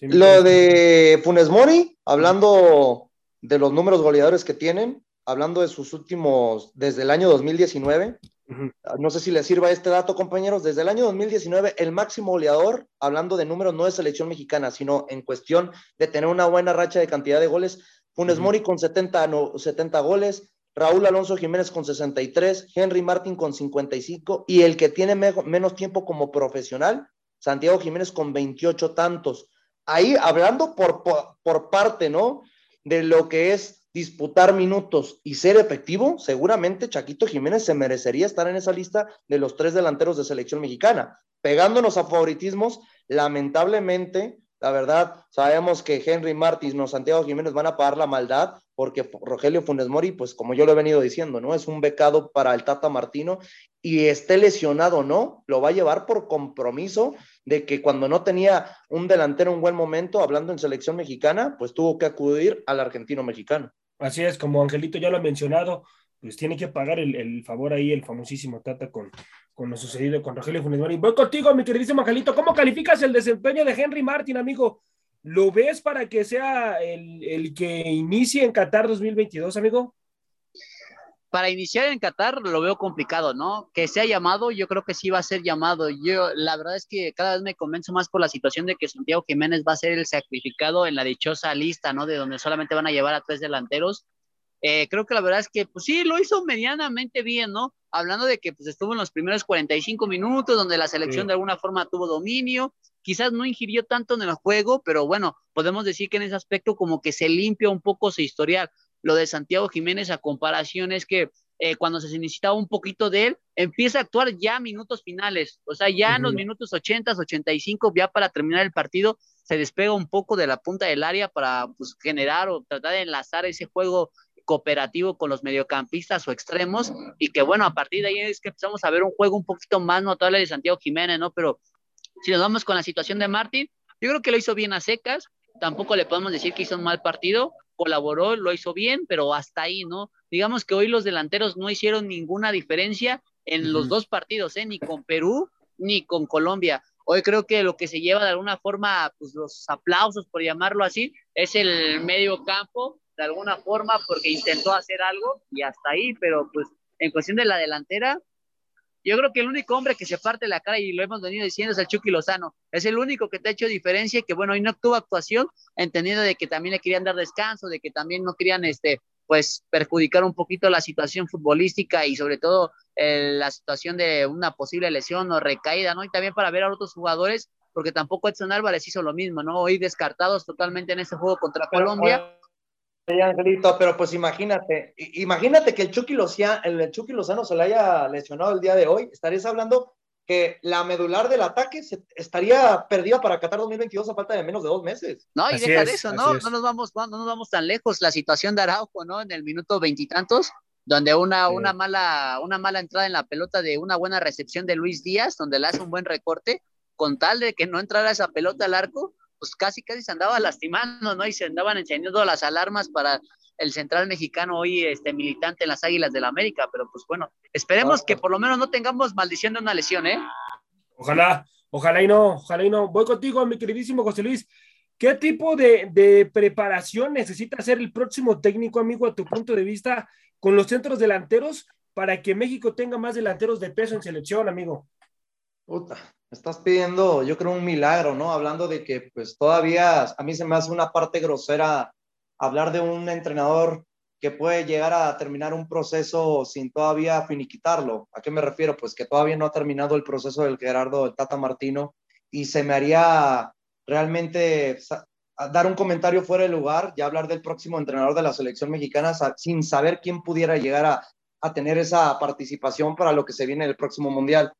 Lo de Funes Mori, hablando de los números goleadores que tienen, hablando de sus últimos, desde el año 2019, no sé si les sirva este dato, compañeros. Desde el año 2019, el máximo goleador, hablando de números no de selección mexicana, sino en cuestión de tener una buena racha de cantidad de goles, Funes Mori con 70, 70 goles, Raúl Alonso Jiménez con 63, Henry Martin con 55 y el que tiene menos tiempo como profesional, Santiago Jiménez con 28 tantos. Ahí hablando por, por parte, ¿no? De lo que es disputar minutos y ser efectivo, seguramente Chaquito Jiménez se merecería estar en esa lista de los tres delanteros de selección mexicana. Pegándonos a favoritismos, lamentablemente, la verdad, sabemos que Henry Martins o Santiago Jiménez van a pagar la maldad porque Rogelio Funes Mori, pues como yo lo he venido diciendo, ¿no? Es un becado para el Tata Martino y esté lesionado o no, lo va a llevar por compromiso de que cuando no tenía un delantero en buen momento, hablando en selección mexicana, pues tuvo que acudir al argentino mexicano. Así es, como Angelito ya lo ha mencionado, pues tiene que pagar el, favor ahí el famosísimo Tata con, con lo sucedido con Rogelio Funes Mori. Voy contigo, mi queridísimo Angelito. ¿Cómo calificas el desempeño de Henry Martin, amigo? ¿Lo ves para que sea el, el que inicie en Qatar 2022, amigo? Para iniciar en Qatar lo veo complicado, ¿no? Que sea llamado, yo creo que sí va a ser llamado. Yo, la verdad es que cada vez me convenzo más por la situación de que Santiago Jiménez va a ser el sacrificado en la dichosa lista, ¿no? De donde solamente van a llevar a tres delanteros. Eh, creo que la verdad es que, pues sí, lo hizo medianamente bien, ¿no? Hablando de que pues, estuvo en los primeros 45 minutos, donde la selección de alguna forma tuvo dominio, quizás no ingirió tanto en el juego, pero bueno, podemos decir que en ese aspecto como que se limpia un poco su historial lo de Santiago Jiménez a comparación es que eh, cuando se necesitaba un poquito de él, empieza a actuar ya minutos finales, o sea, ya en los minutos 80, 85, ya para terminar el partido, se despega un poco de la punta del área para pues, generar o tratar de enlazar ese juego cooperativo con los mediocampistas o extremos y que bueno, a partir de ahí es que empezamos a ver un juego un poquito más notable de Santiago Jiménez, ¿no? Pero si nos vamos con la situación de Martín, yo creo que lo hizo bien a secas, tampoco le podemos decir que hizo un mal partido, colaboró, lo hizo bien, pero hasta ahí, ¿no? Digamos que hoy los delanteros no hicieron ninguna diferencia en los dos partidos, ¿eh? Ni con Perú ni con Colombia. Hoy creo que lo que se lleva de alguna forma, pues los aplausos, por llamarlo así, es el medio campo, de alguna forma, porque intentó hacer algo y hasta ahí, pero pues en cuestión de la delantera, yo creo que el único hombre que se parte la cara, y lo hemos venido diciendo, es el Chucky Lozano. Es el único que te ha hecho diferencia y que, bueno, hoy no tuvo actuación, entendiendo de que también le querían dar descanso, de que también no querían, este, pues, perjudicar un poquito la situación futbolística y sobre todo eh, la situación de una posible lesión o recaída, ¿no? Y también para ver a otros jugadores, porque tampoco Edson Álvarez hizo lo mismo, ¿no? Hoy descartados totalmente en ese juego contra Colombia. Sí, Angelito, pero pues imagínate, imagínate que el Chucky, Lozano, el Chucky Lozano se le haya lesionado el día de hoy, estarías hablando que la medular del ataque se, estaría perdida para Qatar 2022 a falta de menos de dos meses. No, y deja de eso, ¿no? No nos, vamos, no nos vamos tan lejos. La situación de Araujo, ¿no? En el minuto veintitantos, donde una, una, mala, una mala entrada en la pelota de una buena recepción de Luis Díaz, donde le hace un buen recorte, con tal de que no entrara esa pelota al arco, pues casi casi se andaba lastimando, ¿no? Y se andaban encendiendo las alarmas para el central mexicano hoy este militante en las Águilas del la América, pero pues bueno, esperemos que por lo menos no tengamos maldición de una lesión, ¿eh? Ojalá, ojalá y no, ojalá y no. Voy contigo, mi queridísimo José Luis. ¿Qué tipo de, de preparación necesita hacer el próximo técnico, amigo, a tu punto de vista, con los centros delanteros para que México tenga más delanteros de peso en selección, amigo? Puta, estás pidiendo, yo creo, un milagro, ¿no? Hablando de que, pues todavía a mí se me hace una parte grosera hablar de un entrenador que puede llegar a terminar un proceso sin todavía finiquitarlo. ¿A qué me refiero? Pues que todavía no ha terminado el proceso del Gerardo del Tata Martino y se me haría realmente dar un comentario fuera de lugar y hablar del próximo entrenador de la selección mexicana sin saber quién pudiera llegar a, a tener esa participación para lo que se viene el próximo mundial.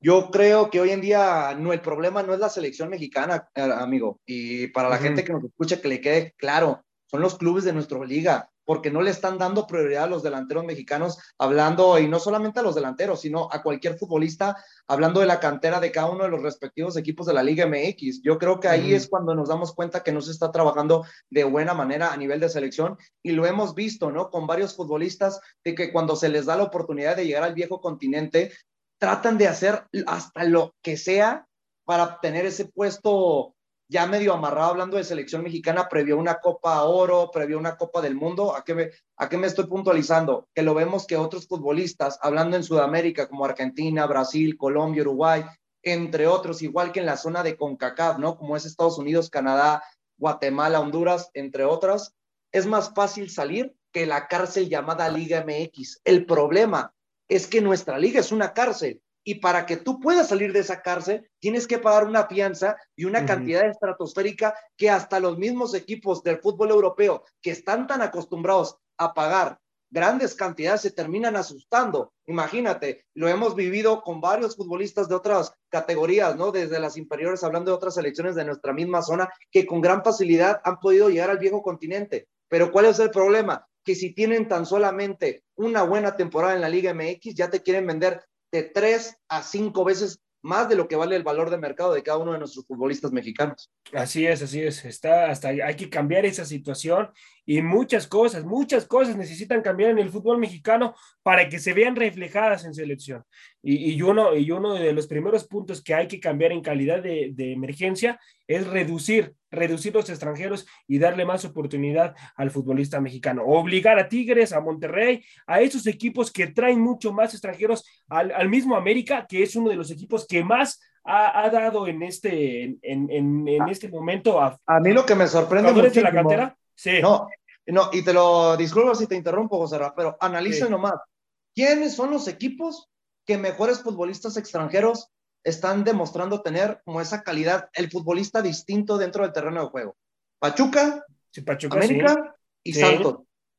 Yo creo que hoy en día no el problema no es la selección mexicana, eh, amigo, y para la gente que nos escucha que le quede claro, son los clubes de nuestra liga, porque no le están dando prioridad a los delanteros mexicanos, hablando, y no solamente a los delanteros, sino a cualquier futbolista, hablando de la cantera de cada uno de los respectivos equipos de la Liga MX. Yo creo que ahí es cuando nos damos cuenta que no se está trabajando de buena manera a nivel de selección, y lo hemos visto, ¿no? Con varios futbolistas, de que cuando se les da la oportunidad de llegar al viejo continente, tratan de hacer hasta lo que sea para obtener ese puesto ya medio amarrado hablando de selección mexicana previo una Copa Oro, previo una Copa del Mundo. ¿A qué, me, ¿A qué me estoy puntualizando? Que lo vemos que otros futbolistas, hablando en Sudamérica como Argentina, Brasil, Colombia, Uruguay, entre otros, igual que en la zona de CONCACAF, ¿no? Como es Estados Unidos, Canadá, Guatemala, Honduras, entre otras, es más fácil salir que la cárcel llamada Liga MX. El problema es que nuestra liga es una cárcel y para que tú puedas salir de esa cárcel tienes que pagar una fianza y una cantidad estratosférica que hasta los mismos equipos del fútbol europeo que están tan acostumbrados a pagar grandes cantidades se terminan asustando. Imagínate, lo hemos vivido con varios futbolistas de otras categorías, ¿no? Desde las inferiores, hablando de otras selecciones de nuestra misma zona, que con gran facilidad han podido llegar al viejo continente. Pero ¿cuál es el problema? Que si tienen tan solamente una buena temporada en la Liga MX, ya te quieren vender de tres a cinco veces más de lo que vale el valor de mercado de cada uno de nuestros futbolistas mexicanos. Así es, así es. Está hasta hay que cambiar esa situación y muchas cosas, muchas cosas necesitan cambiar en el fútbol mexicano para que se vean reflejadas en selección. Y, y uno, y uno de los primeros puntos que hay que cambiar en calidad de, de emergencia es reducir, reducir los extranjeros y darle más oportunidad al futbolista mexicano. Obligar a Tigres, a Monterrey, a esos equipos que traen mucho más extranjeros, al, al mismo América, que es uno de los equipos que más ha, ha dado en este, en, en, en este momento a, a, mí lo que me sorprende muchísimo, de la cantera. Sí. No, no, y te lo disculpo si te interrumpo, José Ra, pero analicen sí. nomás. ¿Quiénes son los equipos que mejores futbolistas extranjeros están demostrando tener como esa calidad, el futbolista distinto dentro del terreno de juego? Pachuca, sí, Pachuca América sí. y Santos.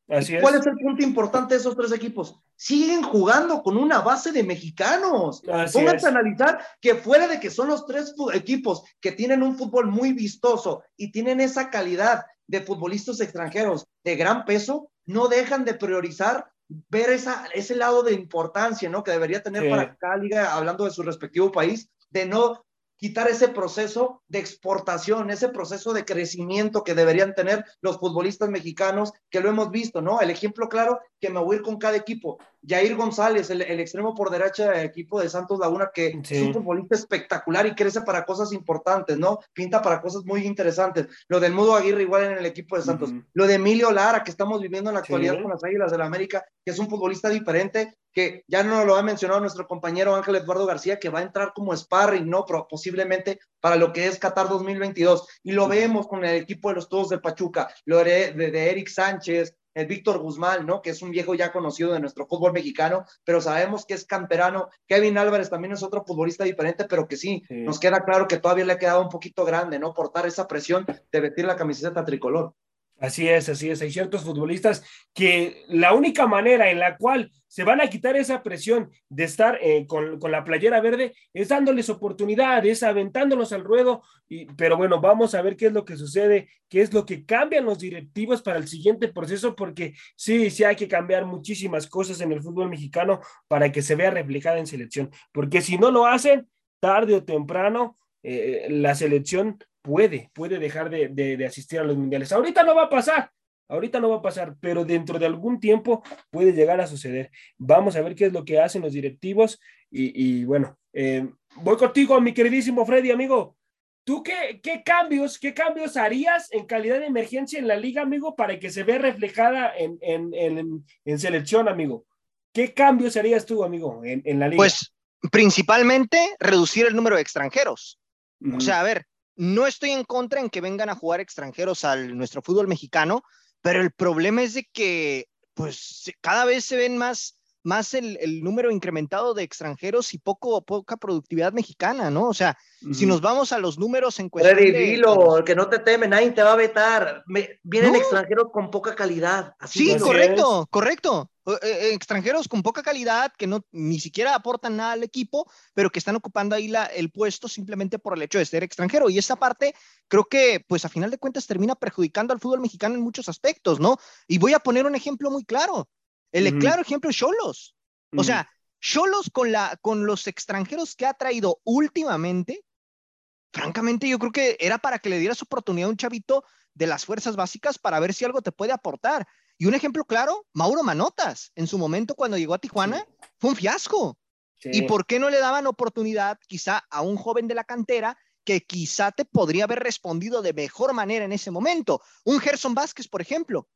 Así ¿Cuál es. es el punto importante de esos tres equipos? Siguen jugando con una base de mexicanos. Así Pónganse a analizar que fuera de que son los tres equipos que tienen un fútbol muy vistoso y tienen esa calidad de futbolistas extranjeros de gran peso, no dejan de priorizar ver esa, ese lado de importancia, ¿no? Que debería tener para cada liga, hablando de su respectivo país, de no quitar ese proceso de exportación, ese proceso de crecimiento que deberían tener los futbolistas mexicanos, que lo hemos visto, ¿no? El ejemplo claro que me voy a ir con cada equipo. Jair González, el, extremo por derecha del equipo de Santos Laguna, que es un futbolista espectacular y crece para cosas importantes, ¿no? Pinta para cosas muy interesantes. Lo del Mudo Aguirre igual en el equipo de Santos. Lo de Emilio Lara, que estamos viviendo en la actualidad con las Águilas de la América, que es un futbolista diferente, que ya no lo ha mencionado nuestro compañero Ángel Eduardo García, que va a entrar como sparring, ¿no? Pero posiblemente para lo que es Qatar 2022. Y lo vemos con el equipo de los Todos del Pachuca, lo de, de Eric Sánchez, el Víctor Guzmán, ¿no? Que es un viejo ya conocido de nuestro fútbol mexicano, pero sabemos que es camperano. Kevin Álvarez también es otro futbolista diferente, pero que sí, nos queda claro que todavía le ha quedado un poquito grande, ¿no? Portar esa presión de vestir la camiseta tricolor. Así es, así es. Hay ciertos futbolistas que la única manera en la cual se van a quitar esa presión de estar eh, con, la playera verde es dándoles oportunidades, aventándolos al ruedo. Pero bueno, vamos a ver qué es lo que sucede, qué es lo que cambian los directivos para el siguiente proceso, porque sí, sí hay que cambiar muchísimas cosas en el fútbol mexicano para que se vea reflejada en selección. Porque si no lo hacen, tarde o temprano, eh, la selección puede, puede dejar de, asistir a los mundiales. Ahorita no va a pasar, ahorita no va a pasar, pero dentro de algún tiempo puede llegar a suceder. Vamos a ver qué es lo que hacen los directivos y, bueno, eh, voy contigo, mi queridísimo Freddy, amigo. ¿Tú qué, qué, cambios, qué cambios harías en calidad de emergencia en la liga, amigo, para que se vea reflejada en, en, selección, amigo? ¿Qué cambios harías tú, amigo, en, la liga? Pues principalmente reducir el número de extranjeros. O sea, a ver, no estoy en contra en que vengan a jugar extranjeros al nuestro fútbol mexicano, pero el problema es de que pues cada vez se ven más más el, número incrementado de extranjeros y poco poca productividad mexicana, ¿no? O sea, si nos vamos a los números en cuestión Freddy, dilo, que no te teme, nadie te va a vetar. vienen extranjeros con poca calidad. sí, correcto, correcto. Eh, extranjeros con poca calidad que no ni siquiera aportan nada al equipo, pero que están ocupando ahí la, el puesto simplemente por el hecho de ser extranjero. Y esa parte creo que, pues a final de cuentas, termina perjudicando al fútbol mexicano en muchos aspectos, ¿no? Y voy a poner un ejemplo muy claro. El claro ejemplo es Cholos. O sea, Cholos con, la, con los extranjeros que ha traído últimamente, francamente yo creo que era para que le dieras oportunidad a un chavito de las fuerzas básicas para ver si algo te puede aportar. Y un ejemplo claro, Mauro Manotas, en su momento cuando llegó a Tijuana, fue un fiasco. ¿Y por qué no le daban oportunidad quizá a un joven de la cantera que quizá te podría haber respondido de mejor manera en ese momento? Un Gerson Vázquez, por ejemplo,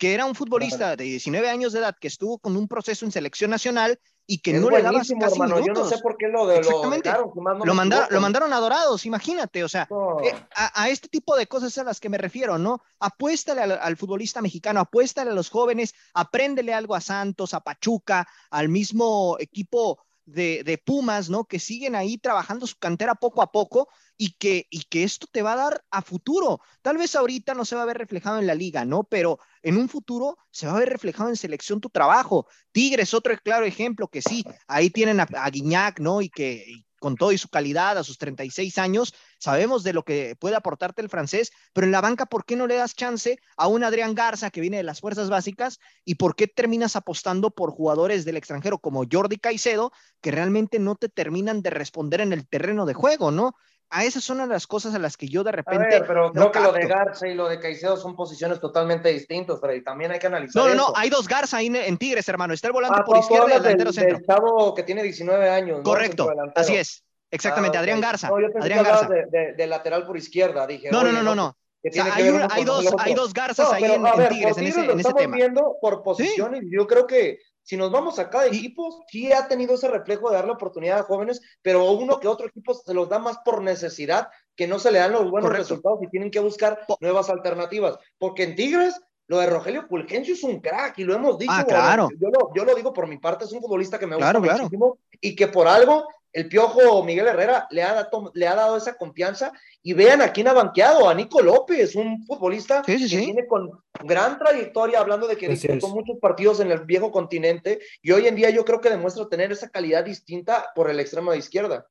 que era un futbolista de 19 años de edad que estuvo con un proceso en selección nacional y que no le daba casi minutos. Yo no sé por qué lo de Exactamente. Lo, lo, mandaron a Dorados, imagínate, o sea, eh, a, este tipo de cosas a las que me refiero, ¿no? Apuéstale al, futbolista mexicano, apuéstale a los jóvenes, apréndele algo a Santos, a Pachuca, al mismo equipo de, de Pumas, ¿no? Que siguen ahí trabajando su cantera poco a poco y que, y que esto te va a dar a futuro. Tal vez ahorita no se va a ver reflejado en la liga, ¿no? Pero en un futuro se va a ver reflejado en selección tu trabajo. Tigres, otro claro ejemplo que sí, ahí tienen a, Guiñac, ¿no? Y que con todo y su calidad a sus 36 años, sabemos de lo que puede aportarte el francés, pero en la banca, ¿por qué no le das chance a un Adrián Garza que viene de las fuerzas básicas? ¿Y por qué terminas apostando por jugadores del extranjero como Jordi Caicedo, que realmente no te terminan de responder en el terreno de juego, ¿no? A esas son las cosas a las que yo de repente. Ver, pero creo que lo de Garza y lo de Caicedo son posiciones totalmente distintas, Freddy. También hay que analizar. No, no, no, hay dos Garza ahí en Tigres, hermano. Está el volante ah, por izquierda y el delantero centro. El chavo que tiene 19 años. Correcto, así es. Exactamente, ah, Adrián Garza. No, yo Adrián Garza. De, de, lateral por izquierda, dije. No, no, no, no. no. hay, dos, hay dos Garzas ahí en, Tigres, en ese, en ese tema. viendo por posiciones. Yo creo que si nos vamos a cada equipo, sí ha tenido ese reflejo de darle oportunidad a jóvenes, pero uno que otro equipo se los da más por necesidad, que no se le dan los buenos resultados y tienen que buscar nuevas alternativas. Porque en Tigres, lo de Rogelio Pulgencio es un crack y lo hemos dicho. Ah, claro. Yo lo, yo lo digo por mi parte, es un futbolista que me gusta muchísimo y que por algo el piojo Miguel Herrera le ha, dado, le ha dado esa confianza. Y vean a quién ha banqueado, a Nico López, un futbolista que tiene con gran trayectoria, hablando de que disputó muchos partidos en el viejo continente y hoy en día yo creo que demuestra tener esa calidad distinta por el extremo de izquierda.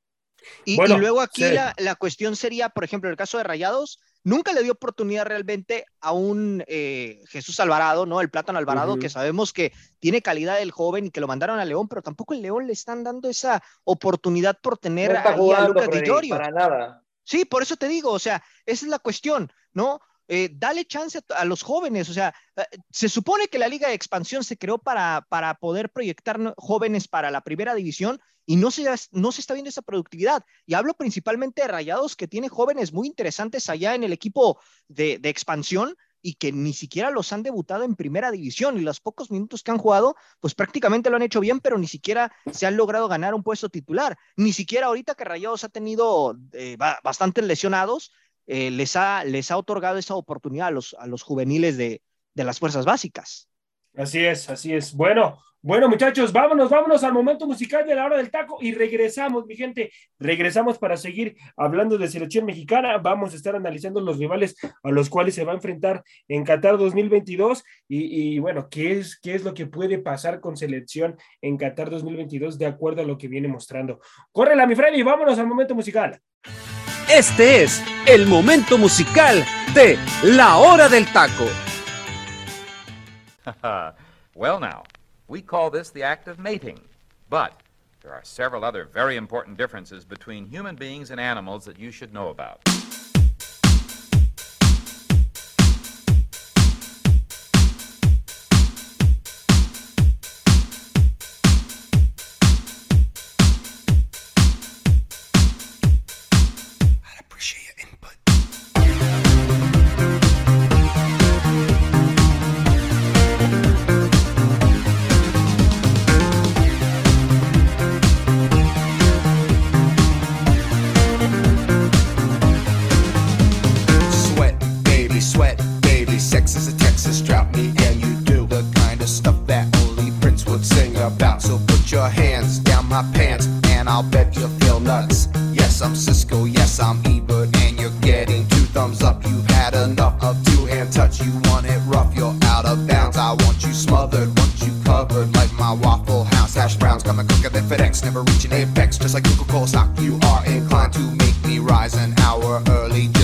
Y, luego aquí la, la, cuestión sería, por ejemplo, en el caso de Rayados, nunca le dio oportunidad realmente a un eh, Jesús Alvarado, ¿no? El Plátano Alvarado, que sabemos que tiene calidad el joven y que lo mandaron a León, pero tampoco el León le están dando esa oportunidad por tener a Lucas Di Para nada. Sí, por eso te digo, o sea, esa es la cuestión, ¿no? Eh, dale chance a, los jóvenes, o sea, eh, se supone que la Liga de Expansión se creó para, para poder proyectar jóvenes para la primera división y no se, no se está viendo esa productividad. Y hablo principalmente de Rayados, que tiene jóvenes muy interesantes allá en el equipo de, de expansión y que ni siquiera los han debutado en primera división y los pocos minutos que han jugado, pues prácticamente lo han hecho bien, pero ni siquiera se han logrado ganar un puesto titular. Ni siquiera ahorita que Rayados ha tenido eh, bastantes lesionados, eh, les, ha, les ha otorgado esa oportunidad a los, a los juveniles de, de las fuerzas básicas. Así es, así es. Bueno, bueno, muchachos, vámonos, vámonos al momento musical de la hora del taco y regresamos, mi gente. Regresamos para seguir hablando de selección mexicana. Vamos a estar analizando los rivales a los cuales se va a enfrentar en Qatar 2022 y, y bueno, ¿qué es, qué es lo que puede pasar con selección en Qatar 2022 de acuerdo a lo que viene mostrando. Córrela, mi Freddy, vámonos al momento musical. Este es el momento musical de La Hora del Taco. well, now, we call this the act of mating, but there are several other very important differences between human beings and animals that you should know about.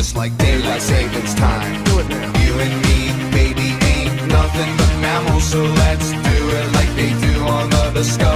It's like daylight savings time. Do it now. You and me, baby, ain't nothing but mammals, so let's do it like they do on the Discovery.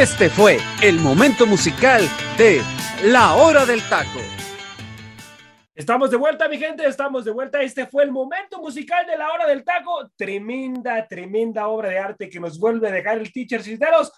Este fue el momento musical de La Hora del Taco. Estamos de vuelta, mi gente, estamos de vuelta. Este fue el momento musical de la hora del taco. Tremenda, tremenda obra de arte que nos vuelve a dejar el teacher Cisneros.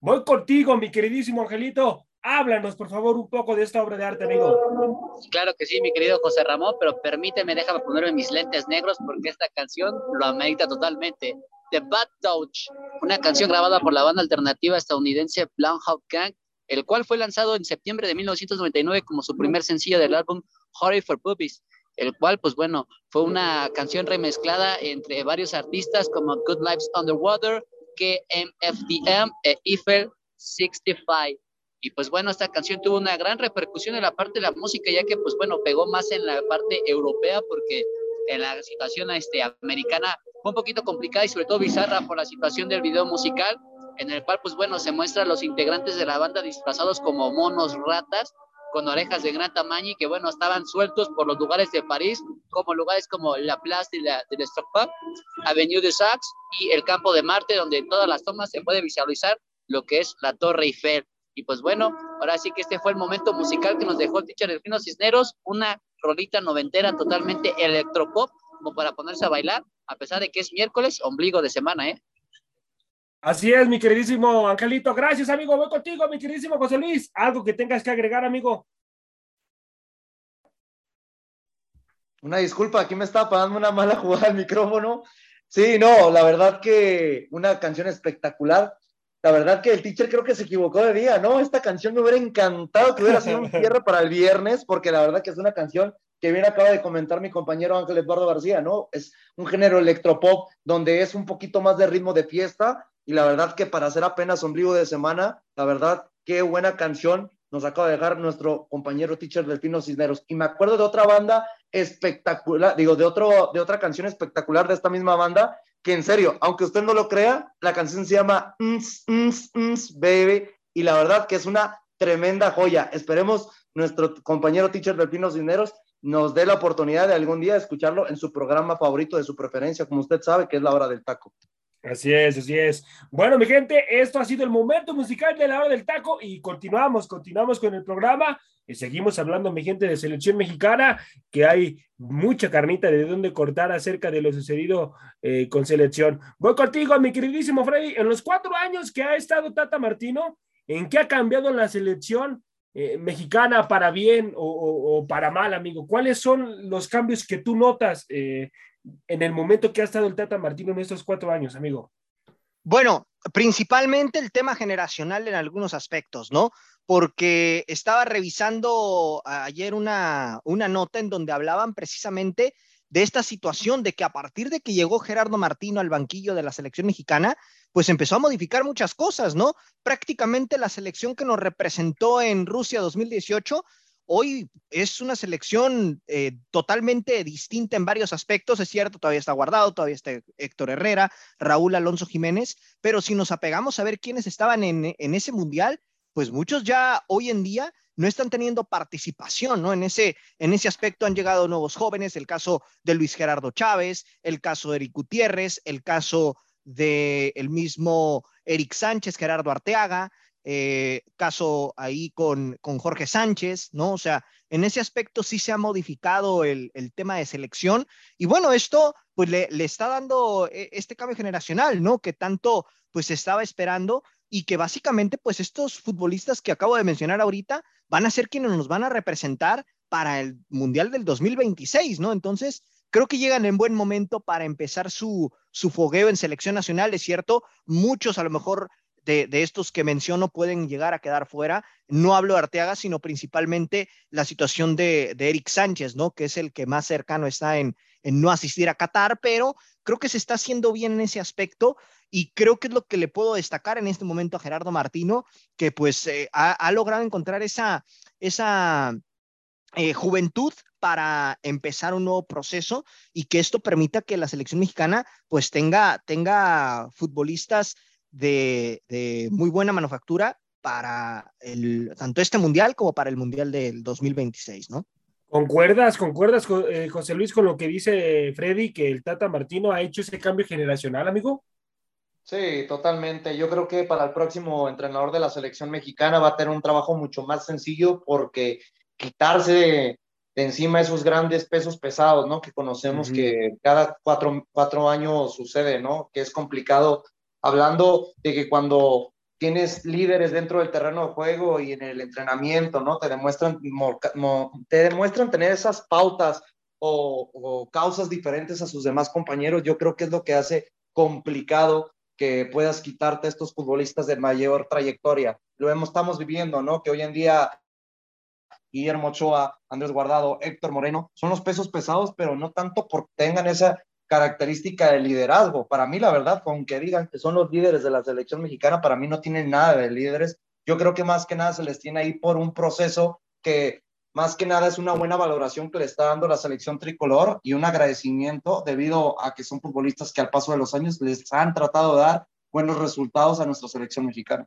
Voy contigo, mi queridísimo Angelito. Háblanos, por favor, un poco de esta obra de arte, amigo. Claro que sí, mi querido José Ramón, pero permíteme, déjame ponerme mis lentes negros porque esta canción lo amerita totalmente. The Bad Touch, una canción grabada por la banda alternativa estadounidense Blumhouse Gang, el cual fue lanzado en septiembre de 1999 como su primer sencillo del álbum Horror for Puppies, el cual, pues bueno, fue una canción remezclada entre varios artistas como Good Lives Underwater, KMFDM e Eiffel 65. Y pues bueno, esta canción tuvo una gran repercusión en la parte de la música, ya que pues bueno, pegó más en la parte europea, porque en la situación este, americana fue un poquito complicada y sobre todo bizarra por la situación del video musical, en el cual pues bueno, se muestra a los integrantes de la banda disfrazados como monos ratas, con orejas de gran tamaño y que bueno, estaban sueltos por los lugares de París, como lugares como la Place de la, de Avenue de Saxe y el Campo de Marte, donde en todas las tomas se puede visualizar lo que es la Torre Eiffel. Y pues bueno, ahora sí que este fue el momento musical que nos dejó el teacher Delfino Cisneros, una rolita noventera totalmente electropop, como para ponerse a bailar, a pesar de que es miércoles, ombligo de semana, ¿eh? Así es, mi queridísimo Angelito. Gracias, amigo. Voy contigo, mi queridísimo José Luis. Algo que tengas que agregar, amigo. Una disculpa, aquí me estaba pagando una mala jugada al micrófono. Sí, no, la verdad que una canción espectacular. La verdad que el teacher creo que se equivocó de día, ¿no? Esta canción me hubiera encantado que hubiera sido un cierre para el viernes, porque la verdad que es una canción que bien acaba de comentar mi compañero Ángel Eduardo García, ¿no? Es un género electropop donde es un poquito más de ritmo de fiesta, y la verdad que para hacer apenas ombligo de semana, la verdad, qué buena canción nos acaba de dejar nuestro compañero teacher Delfino Cisneros. Y me acuerdo de otra banda espectacular, digo, de, otro, de otra canción espectacular de esta misma banda, que en serio, aunque usted no lo crea, la canción se llama Ns, Ns, Ns, Baby, y la verdad que es una tremenda joya. Esperemos nuestro compañero teacher Delfino Cisneros nos dé la oportunidad de algún día escucharlo en su programa favorito de su preferencia, como usted sabe, que es la hora del taco. Así es, así es. Bueno, mi gente, esto ha sido el momento musical de la hora del taco y continuamos, continuamos con el programa y seguimos hablando, mi gente, de selección mexicana, que hay mucha carnita de dónde cortar acerca de lo sucedido eh, con selección. Voy contigo, mi queridísimo Freddy. En los cuatro años que ha estado Tata Martino, ¿en qué ha cambiado la selección eh, mexicana para bien o, para mal, amigo? ¿Cuáles son los cambios que tú notas eh, en el momento que ha estado el Tata Martino en estos cuatro años, amigo? Bueno, principalmente el tema generacional en algunos aspectos, ¿no? Porque estaba revisando ayer una, una nota en donde hablaban precisamente de esta situación de que a partir de que llegó Gerardo Martino al banquillo de la selección mexicana, pues empezó a modificar muchas cosas, ¿no? Prácticamente la selección que nos representó en Rusia 2018 Hoy es una selección eh, totalmente distinta en varios aspectos, es cierto, todavía está guardado, todavía está Héctor Herrera, Raúl Alonso Jiménez, pero si nos apegamos a ver quiénes estaban en, ese mundial, pues muchos ya hoy en día no están teniendo participación, ¿no? En ese, en ese aspecto han llegado nuevos jóvenes, el caso de Luis Gerardo Chávez, el caso de Eric Gutiérrez, el caso de el mismo Eric Sánchez, Gerardo Arteaga, eh, caso ahí con, con, Jorge Sánchez, ¿no? O sea, en ese aspecto sí se ha modificado el, el tema de selección y bueno, esto pues le, le, está dando eh, este cambio generacional, ¿no? Que tanto pues estaba esperando y que básicamente pues estos futbolistas que acabo de mencionar ahorita van a ser quienes nos van a representar para el Mundial del 2026, ¿no? Entonces, creo que llegan en buen momento para empezar su, su fogueo en selección nacional, es cierto, muchos a lo mejor de, estos que menciono pueden llegar a quedar fuera. No hablo de Arteaga, sino principalmente la situación de, Eric Sánchez, ¿no? Que es el que más cercano está en, no asistir a Qatar, pero creo que se está haciendo bien en ese aspecto y creo que es lo que le puedo destacar en este momento a Gerardo Martino, que pues eh, ha, logrado encontrar esa, esa eh, juventud para empezar un nuevo proceso y que esto permita que la selección mexicana pues tenga, tenga futbolistas de, muy buena manufactura para el, tanto este mundial como para el mundial del 2026, ¿no? ¿Concuerdas, concuerdas, eh, José Luis, con lo que dice Freddy, que el Tata Martino ha hecho ese cambio generacional, amigo? Sí, totalmente. Yo creo que para el próximo entrenador de la selección mexicana va a tener un trabajo mucho más sencillo porque quitarse de, encima esos grandes pesos pesados, ¿no? Que conocemos que cada cuatro, cuatro años sucede, ¿no? Que es complicado. Hablando de que cuando tienes líderes dentro del terreno de juego y en el entrenamiento, ¿no? Te demuestran, te demuestran tener esas pautas o, causas diferentes a sus demás compañeros. Yo creo que es lo que hace complicado que puedas quitarte a estos futbolistas de mayor trayectoria. Lo estamos viviendo, ¿no? Que hoy en día Guillermo Ochoa, Andrés Guardado, Héctor Moreno, son los pesos pesados, pero no tanto porque tengan esa característica de liderazgo. Para mí, la verdad, aunque digan que son los líderes de la selección mexicana, para mí no tienen nada de líderes. Yo creo que más que nada se les tiene ahí por un proceso que más que nada es una buena valoración que le está dando la selección tricolor y un agradecimiento debido a que son futbolistas que al paso de los años les han tratado de dar buenos resultados a nuestra selección mexicana.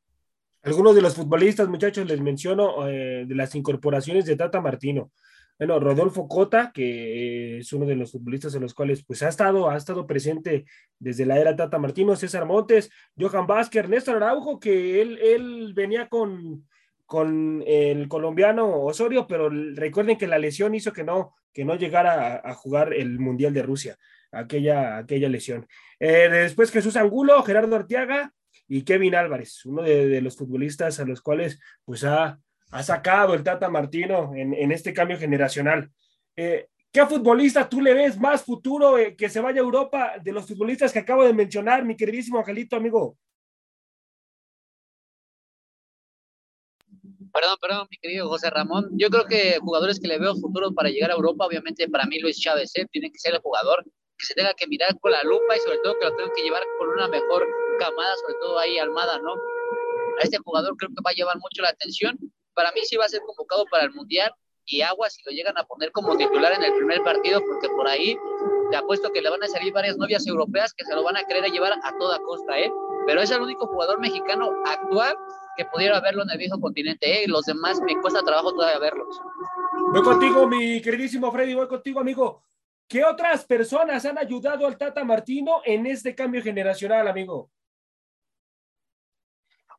Algunos de los futbolistas, muchachos, les menciono eh, de las incorporaciones de Tata Martino. Bueno, Rodolfo Cota, que es uno de los futbolistas en los cuales pues ha estado, ha estado presente desde la era Tata Martino, César Montes, Johan Vázquez, Néstor Araujo, que él, él venía con, con el colombiano Osorio, pero recuerden que la lesión hizo que no, que no llegara a, jugar el Mundial de Rusia, aquella, aquella lesión. Eh, después Jesús Angulo, Gerardo Arteaga y Kevin Álvarez, uno de, los futbolistas a los cuales pues ha, ha sacado el Tata Martino en, este cambio generacional. Eh, ¿Qué futbolista tú le ves más futuro eh, que se vaya a Europa de los futbolistas que acabo de mencionar, mi queridísimo Angelito, amigo? Perdón, perdón, mi querido José Ramón. Yo creo que jugadores que le veo futuro para llegar a Europa, obviamente para mí Luis Chávez, ¿eh? tiene que ser el jugador que se tenga que mirar con la lupa y sobre todo que lo tengan que llevar con una mejor camada, sobre todo ahí Almada, ¿no? A este jugador creo que va a llevar mucho la atención. Para mí sí va a ser convocado para el Mundial y agua si lo llegan a poner como titular en el primer partido, porque por ahí te apuesto que le van a salir varias novias europeas que se lo van a querer llevar a toda costa, ¿eh? Pero es el único jugador mexicano actual que pudiera verlo en el viejo continente. ¿eh? Los demás me cuesta trabajo todavía verlos. Voy contigo, mi queridísimo Freddy, voy contigo, amigo. ¿Qué otras personas han ayudado al Tata Martino en este cambio generacional, amigo?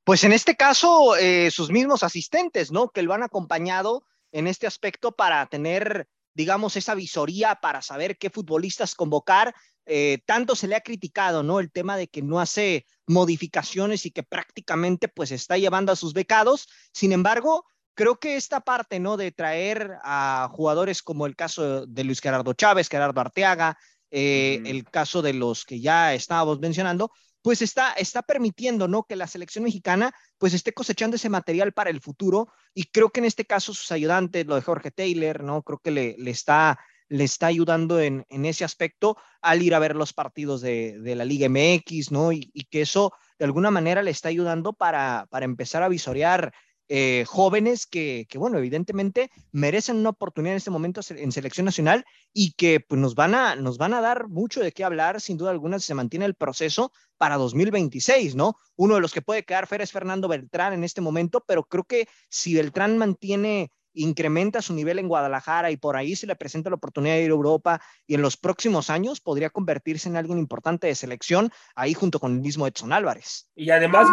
Pues en este caso, eh, sus mismos asistentes, ¿no? Que lo han acompañado en este aspecto para tener, digamos, esa visoría para saber qué futbolistas convocar eh, tanto se le ha criticado, ¿no? El tema de que no hace modificaciones y que prácticamente pues está llevando a sus becados. Sin embargo, creo que esta parte, ¿no? De traer a jugadores como el caso de Luis Gerardo Chávez, Gerardo Arteaga, eh, el caso de los que ya estábamos mencionando, pues está, está permitiendo, ¿no? Que la selección mexicana pues esté cosechando ese material para el futuro y creo que en este caso sus ayudantes, lo de Jorge Taylor, ¿no? Creo que le, le está le está ayudando en, ese aspecto al ir a ver los partidos de, la Liga MX, ¿no? Y, que eso de alguna manera le está ayudando para, para empezar a visorear eh, jóvenes que, bueno, evidentemente merecen una oportunidad en este momento en selección nacional y que pues, nos, van a, nos van a dar mucho de qué hablar, sin duda alguna, si se mantiene el proceso para 2026, ¿no? Uno de los que puede quedar fuera es Fernando Beltrán en este momento, pero creo que si Beltrán mantiene incrementa su nivel en Guadalajara y por ahí se le presenta la oportunidad de ir a Europa y en los próximos años podría convertirse en alguien importante de selección ahí junto con el mismo Edson Álvarez. Y además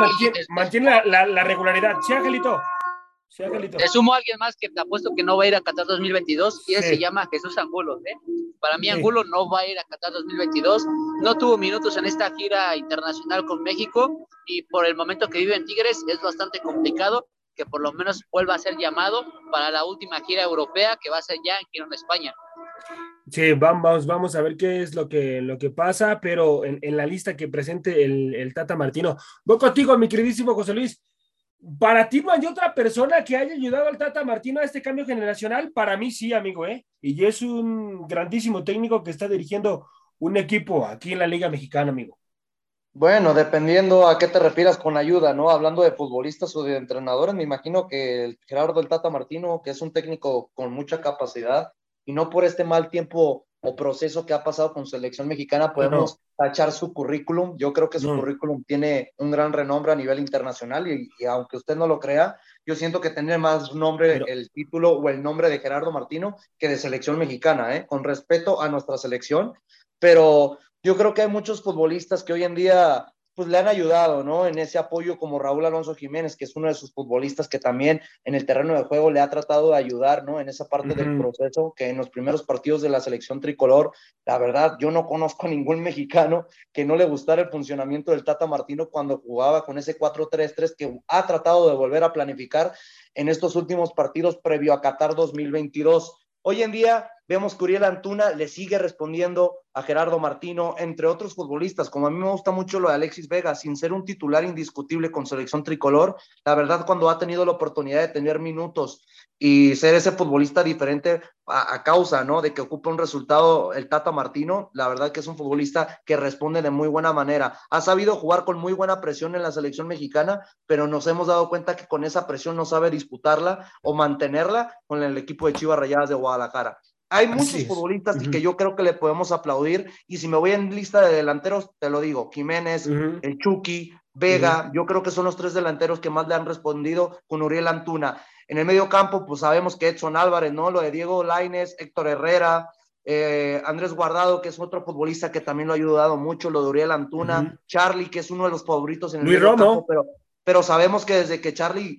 mantiene, la, regularidad. Sí, Angelito. Sí, Angelito. Te sumo a alguien más que te apuesto que no va a ir a Qatar 2022 y él se llama Jesús Angulo. ¿eh? Para mí Angulo no va a ir a Qatar 2022. No tuvo minutos en esta gira internacional con México y por el momento que vive en Tigres es bastante complicado que por lo menos vuelva a ser llamado para la última gira europea que va a ser ya en Girona, España. Sí, vamos, vamos a ver qué es lo que, lo que pasa, pero en, la lista que presente el, Tata Martino. Voy contigo, mi queridísimo José Luis. Para ti no hay otra persona que haya ayudado al Tata Martino a este cambio generacional. Para mí sí, amigo, ¿eh? Y es un grandísimo técnico que está dirigiendo un equipo aquí en la Liga Mexicana, amigo. Bueno, dependiendo a qué te refieras con ayuda, ¿no? Hablando de futbolistas o de entrenadores, me imagino que el Gerardo del Tata Martino, que es un técnico con mucha capacidad, y no por este mal tiempo o proceso que ha pasado con selección mexicana, podemos tachar su currículum. Yo creo que su currículum tiene un gran renombre a nivel internacional y, aunque usted no lo crea, yo siento que tiene más nombre el título o el nombre de Gerardo Martino que de selección mexicana, ¿eh? Con respeto a nuestra selección, pero yo creo que hay muchos futbolistas que hoy en día pues le han ayudado, ¿no? En ese apoyo como Raúl Alonso Jiménez, que es uno de sus futbolistas que también en el terreno de juego le ha tratado de ayudar, ¿no? En esa parte del proceso, que en los primeros partidos de la selección tricolor, la verdad, yo no conozco a ningún mexicano que no le gustara el funcionamiento del Tata Martino cuando jugaba con ese 4-3-3 que ha tratado de volver a planificar en estos últimos partidos previo a Qatar 2022. Hoy en día vemos que Uriel Antuna le sigue respondiendo a Gerardo Martino, entre otros futbolistas, como a mí me gusta mucho lo de Alexis Vega, sin ser un titular indiscutible con selección tricolor, la verdad cuando ha tenido la oportunidad de tener minutos y ser ese futbolista diferente a, causa, ¿no? De que ocupa un resultado el Tata Martino, la verdad que es un futbolista que responde de muy buena manera. Ha sabido jugar con muy buena presión en la selección mexicana, pero nos hemos dado cuenta que con esa presión no sabe disputarla o mantenerla con el equipo de Chivas Rayadas de Guadalajara. Hay muchos futbolistas que yo creo que le podemos aplaudir. Y si me voy en lista de delanteros, te lo digo: Jiménez, el Chucky, Vega. Yo creo que son los tres delanteros que más le han respondido con Uriel Antuna. En el medio campo, pues sabemos que Edson Álvarez, ¿no? Lo de Diego Laines, Héctor Herrera, eh, Andrés Guardado, que es otro futbolista que también lo ha ayudado mucho, lo de Uriel Antuna, Charlie, que es uno de los favoritos en el medio campo, pero, pero sabemos que desde que Charlie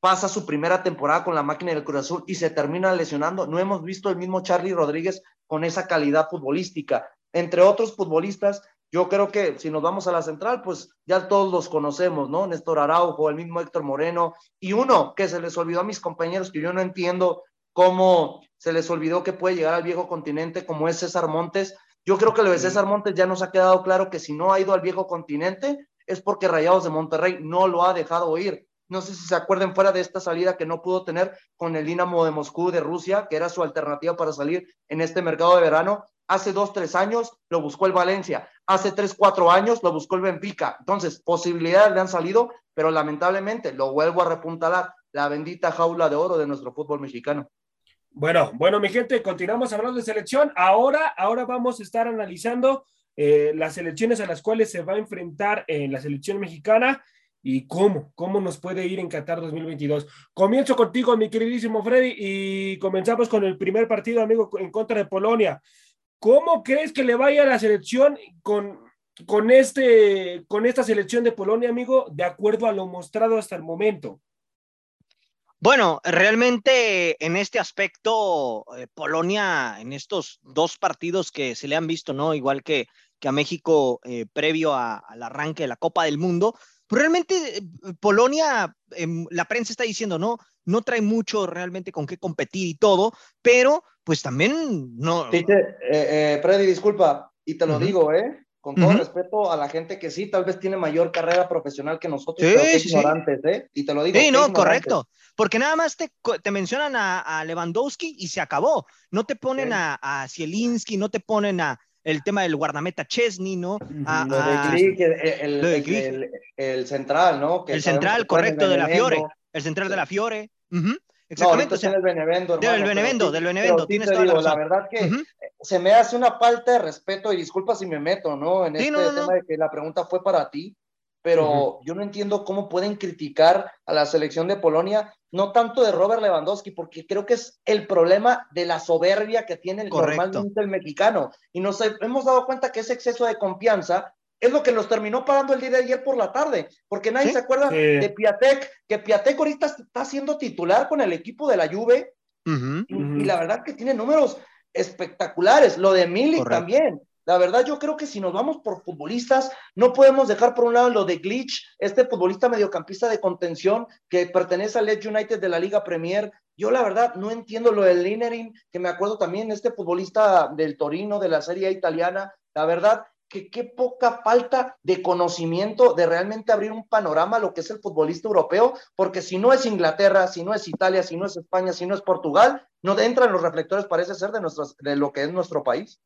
pasa su primera temporada con la máquina del Cruz Azul y se termina lesionando. No hemos visto el mismo Charlie Rodríguez con esa calidad futbolística. Entre otros futbolistas, yo creo que si nos vamos a la central, pues ya todos los conocemos, ¿no? Néstor Araujo, el mismo Héctor Moreno, y uno que se les olvidó a mis compañeros, que yo no entiendo cómo se les olvidó que puede llegar al viejo continente, como es César Montes. Yo creo que lo de César Montes ya nos ha quedado claro que si no ha ido al viejo continente es porque Rayados de Monterrey no lo ha dejado ir no sé si se acuerden fuera de esta salida que no pudo tener con el Dinamo de Moscú de Rusia, que era su alternativa para salir en este mercado de verano. Hace dos, tres años lo buscó el Valencia. Hace tres, cuatro años lo buscó el Benfica. Entonces, posibilidades le han salido, pero lamentablemente, lo vuelvo a repuntalar, la bendita jaula de oro de nuestro fútbol mexicano. Bueno, bueno, mi gente, continuamos hablando de selección. Ahora, ahora vamos a estar analizando eh, las selecciones a las cuales se va a enfrentar en la selección mexicana y cómo, cómo nos puede ir en Qatar 2022. Comienzo contigo, mi queridísimo Freddy, y comenzamos con el primer partido, amigo, en contra de Polonia. ¿Cómo crees que le vaya a la selección con, con, este, con esta selección de Polonia, amigo, de acuerdo a lo mostrado hasta el momento? Bueno, realmente en este aspecto, eh, Polonia, en estos dos partidos que se le han visto, ¿no? Igual que, que a México eh, previo al arranque de la Copa del Mundo, pues realmente eh, Polonia, em, la prensa está diciendo, no, no trae mucho realmente con qué competir y todo, pero pues también no. Dice, eh, eh, Freddy, disculpa, y te lo digo, ¿eh? Con todo respeto a la gente que sí, tal vez tiene mayor carrera profesional que nosotros, pero que ignorantes, ¿eh? Y te lo digo. Sí, no, correcto. Porque nada más te, te mencionan a, Lewandowski y se acabó. No te ponen a, a Zielinski, no te ponen a, el tema del guardameta Chesney, ¿no? el, central, ¿no? el central, correcto, de la Fiore. El central de la Fiore. Exactamente. No, el Benevendo. Del Benevendo, del Benevendo. Tienes toda la, la, verdad que se me hace una falta de respeto y disculpa si me meto, ¿no? En este tema de que la pregunta fue para ti pero yo no entiendo cómo pueden criticar a la selección de Polonia, no tanto de Robert Lewandowski, porque creo que es el problema de la soberbia que tiene el, normalmente el mexicano. Y nos hemos dado cuenta que ese exceso de confianza es lo que nos terminó pagando el día de ayer por la tarde, porque nadie se acuerda de Piatek, que Piatek ahorita está siendo titular con el equipo de la Juve, y, la verdad que tiene números espectaculares, lo de Milik también. La verdad, yo creo que si nos vamos por futbolistas, no podemos dejar por un lado lo de Glitch, este futbolista mediocampista de contención que pertenece al Leeds United de la Liga Premier. Yo, la verdad, no entiendo lo del Linerin, que me acuerdo también, este futbolista del Torino, de la Serie italiana. La verdad, que qué poca falta de conocimiento de realmente abrir un panorama a lo que es el futbolista europeo, porque si no es Inglaterra, si no es Italia, si no es España, si no es Portugal, no entran los reflectores, parece ser, de, de lo que es nuestro país.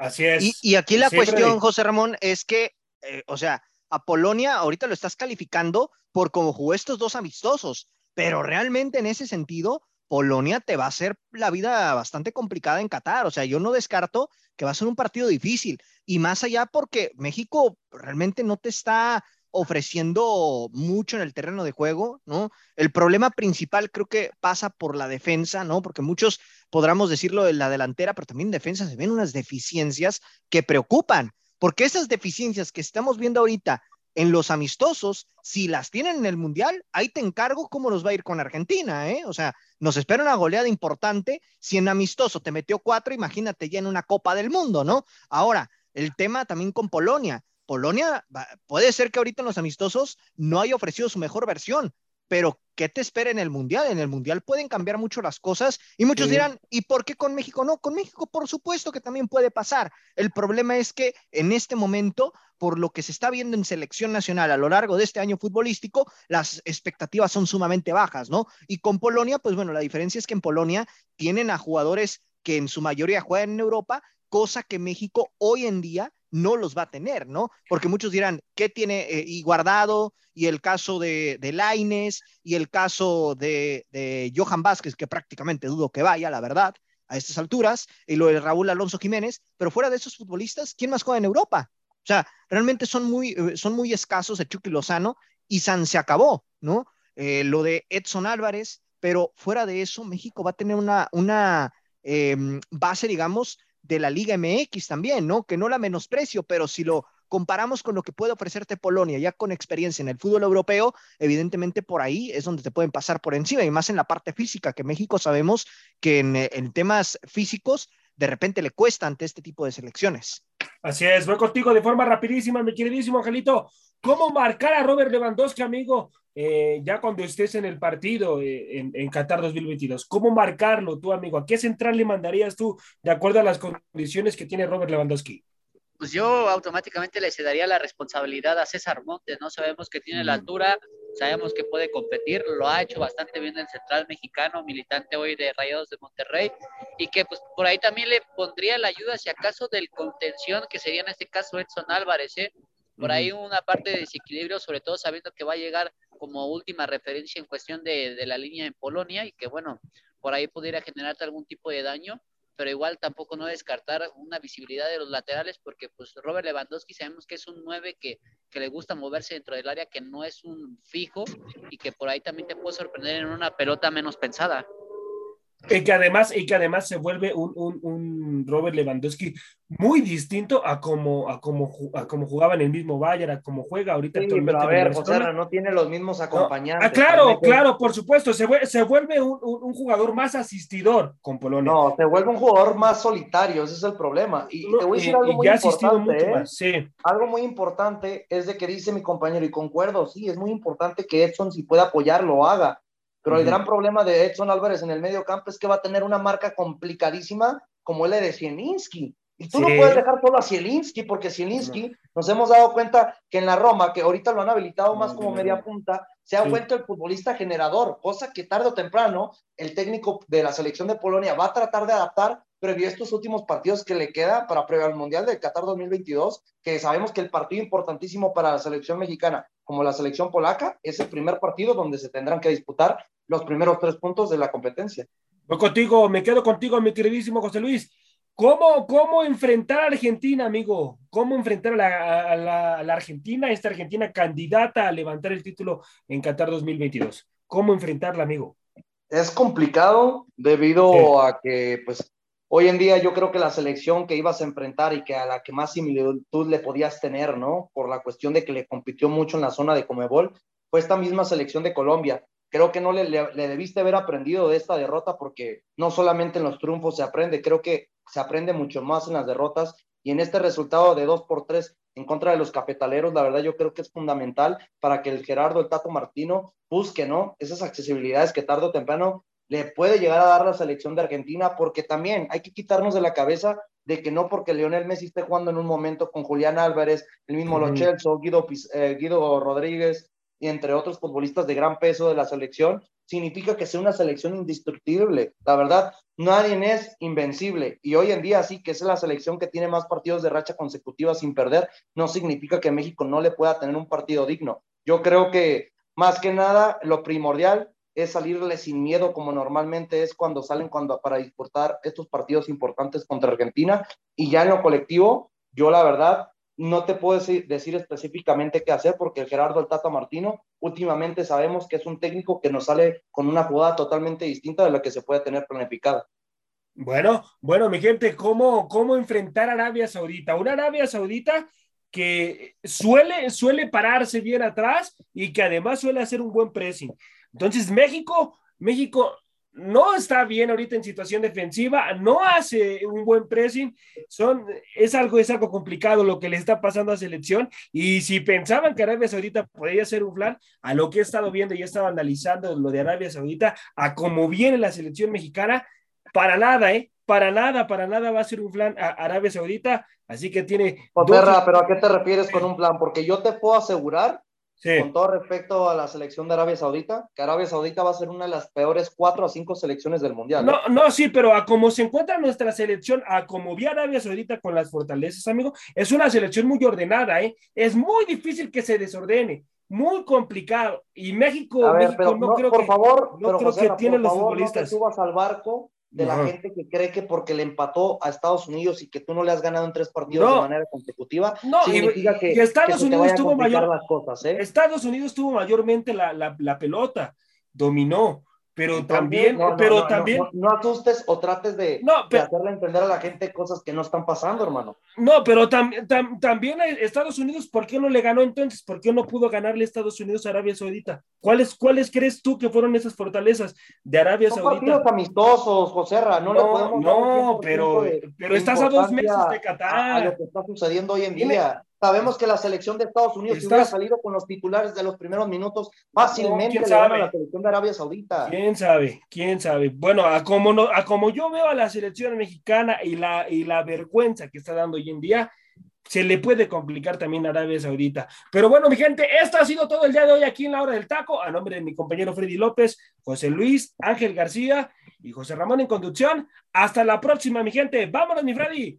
Así es. Y, aquí la cuestión, José Ramón, es que, eh, o sea, a Polonia ahorita lo estás calificando por cómo jugó estos dos amistosos, pero realmente en ese sentido, Polonia te va a hacer la vida bastante complicada en Qatar. O sea, yo no descarto que va a ser un partido difícil. Y más allá porque México realmente no te está ofreciendo mucho en el terreno de juego, ¿no? El problema principal creo que pasa por la defensa, ¿no? Porque muchos podríamos decirlo de la delantera, pero también en defensa se ven unas deficiencias que preocupan, porque esas deficiencias que estamos viendo ahorita en los amistosos, si las tienen en el Mundial, ahí te encargo cómo nos va a ir con Argentina, ¿eh? O sea, nos espera una goleada importante. Si en amistoso te metió cuatro, imagínate ya en una Copa del Mundo, ¿no? Ahora, el tema también con Polonia. Polonia puede ser que ahorita en los amistosos no haya ofrecido su mejor versión, pero ¿qué te espera en el Mundial? En el Mundial pueden cambiar mucho las cosas y muchos dirán, ¿y por qué con México? No, con México por supuesto que también puede pasar. El problema es que en este momento, por lo que se está viendo en selección nacional a lo largo de este año futbolístico, las expectativas son sumamente bajas, ¿no? Y con Polonia, pues bueno, la diferencia es que en Polonia tienen a jugadores que en su mayoría juegan en Europa, cosa que México hoy en día no los va a tener, ¿no? Porque muchos dirán, ¿qué tiene? Eh, y Guardado, y el caso de, de Laines, y el caso de, de, Johan Vázquez, que prácticamente dudo que vaya, la verdad, a estas alturas, y lo de Raúl Alonso Jiménez, pero fuera de esos futbolistas, ¿quién más juega en Europa? O sea, realmente son muy, eh, son muy escasos el Chucky Lozano, y San se acabó, ¿no? Eh, lo de Edson Álvarez, pero fuera de eso, México va a tener una, una eh, base, digamos, de la Liga MX también, ¿no? Que no la menosprecio, pero si lo comparamos con lo que puede ofrecerte Polonia, ya con experiencia en el fútbol europeo, evidentemente por ahí es donde te pueden pasar por encima, y más en la parte física, que México sabemos que en, temas físicos de repente le cuesta ante este tipo de selecciones. Así es, voy contigo de forma rapidísima, mi queridísimo Angelito. ¿Cómo marcar a Robert Lewandowski, amigo, eh, ya cuando estés en el partido eh, en, en, Qatar 2022? ¿Cómo marcarlo tú, amigo? ¿A qué central le mandarías tú de acuerdo a las condiciones que tiene Robert Lewandowski? Pues yo automáticamente le daría la responsabilidad a César Montes, ¿no? Sabemos que tiene la altura, sabemos que puede competir, lo ha hecho bastante bien el central mexicano, militante hoy de Rayados de Monterrey, y que pues por ahí también le pondría la ayuda, si acaso, del contención, que sería en este caso Edson Álvarez, ¿eh? Por ahí una parte de desequilibrio, sobre todo sabiendo que va a llegar como última referencia en cuestión de, de la línea en Polonia y que bueno, por ahí pudiera generarte algún tipo de daño, pero igual tampoco no descartar una visibilidad de los laterales porque pues Robert Lewandowski sabemos que es un 9 que, que le gusta moverse dentro del área, que no es un fijo y que por ahí también te puede sorprender en una pelota menos pensada. Y que además, y que además se vuelve un, un, un, Robert Lewandowski muy distinto a como, a como, a como jugaba en el mismo Bayern, a como juega ahorita sí, actualmente. Pero a ver, José, no tiene los mismos acompañantes. No. Ah, claro, claro, por supuesto. Se, vuelve, se vuelve un, un, jugador más asistidor con Polonia. No, se vuelve un jugador más solitario, ese es el problema. Y te voy a decir algo muy importante. ¿eh? Más, sí. Algo muy importante es de que dice mi compañero, y concuerdo, sí, es muy importante que Edson, si puede apoyar, lo haga pero el gran problema de Edson Álvarez en el medio campo es que va a tener una marca complicadísima como el de Zielinski. Y tú sí. no puedes dejar solo a Zielinski, porque Zielinski, no. nos hemos dado cuenta que en la Roma, que ahorita lo han habilitado más como media punta, se ha sí. vuelto el futbolista generador, cosa que tarde o temprano el técnico de la selección de Polonia va a tratar de adaptar previo a estos últimos partidos que le queda para previo al Mundial de Qatar 2022, que sabemos que el partido importantísimo para la selección mexicana como la selección polaca es el primer partido donde se tendrán que disputar los primeros tres puntos de la competencia. Voy contigo, me quedo contigo, mi queridísimo José Luis. ¿Cómo, cómo enfrentar a Argentina, amigo? ¿Cómo enfrentar a la, a, la, a la, Argentina, esta Argentina candidata a levantar el título en Qatar 2022? ¿Cómo enfrentarla, amigo? Es complicado debido sí. a que, pues, hoy en día yo creo que la selección que ibas a enfrentar y que a la que más similitud le podías tener, ¿no? Por la cuestión de que le compitió mucho en la zona de Comebol, fue esta misma selección de Colombia creo que no le, debiste haber aprendido de esta derrota porque no solamente en los triunfos se aprende, creo que se aprende mucho más en las derrotas y en este resultado de 2 por 3 en contra de los cafetaleros, la verdad yo creo que es fundamental para que el Gerardo, el Tato Martino, busque, ¿no? Esas accesibilidades que tarde o temprano le puede llegar a dar la selección de Argentina, porque también hay que quitarnos de la cabeza de que no porque Lionel Messi esté jugando en un momento con Julián Álvarez, el mismo uh -huh. Eh, Guido Rodríguez, y entre otros futbolistas de gran peso de la selección, significa que sea una selección indestructible. La verdad, nadie es invencible. Y hoy en día sí que es la selección que tiene más partidos de racha consecutiva sin perder, no significa que México no le pueda tener un partido digno. Yo creo que más que nada lo primordial es salirle sin miedo como normalmente es cuando salen cuando, para disputar estos partidos importantes contra Argentina. Y ya en lo colectivo, yo la verdad no te puedo decir, específicamente qué hacer porque el Gerardo el Tata Martino últimamente sabemos que es un técnico que nos sale con una jugada totalmente distinta de la que se puede tener planificada. Bueno, bueno, mi gente, ¿cómo, cómo enfrentar a Arabia Saudita? Una Arabia Saudita que suele, suele pararse bien atrás y que además suele hacer un buen pressing. Entonces, México, México no está bien ahorita en situación defensiva, no hace un buen pressing, son, es, algo, es algo complicado lo que le está pasando a selección y si pensaban que Arabia Saudita podría ser un flan, a lo que he estado viendo y he estado analizando lo de Arabia Saudita, a cómo viene la selección mexicana, para nada, ¿eh? Para nada, para nada va a ser un plan a Arabia Saudita, así que tiene... Oterra, pero ¿a qué te refieres con un plan? Porque yo te puedo asegurar, con todo respecto a la selección de Arabia Saudita, que Arabia Saudita va a ser una de las peores cuatro a cinco selecciones del Mundial. No, ¿eh? no, sí, pero a como se encuentra nuestra selección, a como vi Arabia Saudita con las fortalezas, amigo, es una selección muy ordenada, ¿eh? Es muy difícil que se desordene muy complicado. Y México, México no, creo por que, favor, no creo que tiene los futbolistas. No te subas al barco de la gente que cree que porque le empató a Estados Unidos y que tú no le has ganado en tres partidos de manera consecutiva, no, significa que, Estados Unidos tuvo mayor las cosas, ¿eh? Estados Unidos tuvo mayormente la, la, la pelota, dominó, pero también, no, pero también. No, asustes o trates de, hacerle entender a la gente cosas que no están pasando, hermano. No, pero también también Estados Unidos, ¿por qué no le ganó entonces? ¿Por qué no pudo ganarle Estados Unidos a Arabia Saudita? ¿Cuáles, ¿Cuáles crees tú que fueron esas fortalezas de Arabia Son Saudita? partidos amistosos, José Ra, no, le No, pero, pero estás a dos meses de Qatar. A, lo que está sucediendo hoy en día. Sabemos que la selección de Estados Unidos, si hubiera salido con los titulares de los primeros minutos, fácilmente le gana a la selección de Arabia Saudita. ¿Quién sabe? ¿Quién sabe? Bueno, a como, no, a como yo veo a la selección mexicana y la, y la vergüenza que está dando hoy en día, se le puede complicar también a Arabia Saudita. Pero bueno, mi gente, esto ha sido todo el día de hoy aquí en la hora del taco. A nombre de mi compañero Freddy López, José Luis, Ángel García y José Ramón en conducción. Hasta la próxima, mi gente. Vámonos, mi Freddy.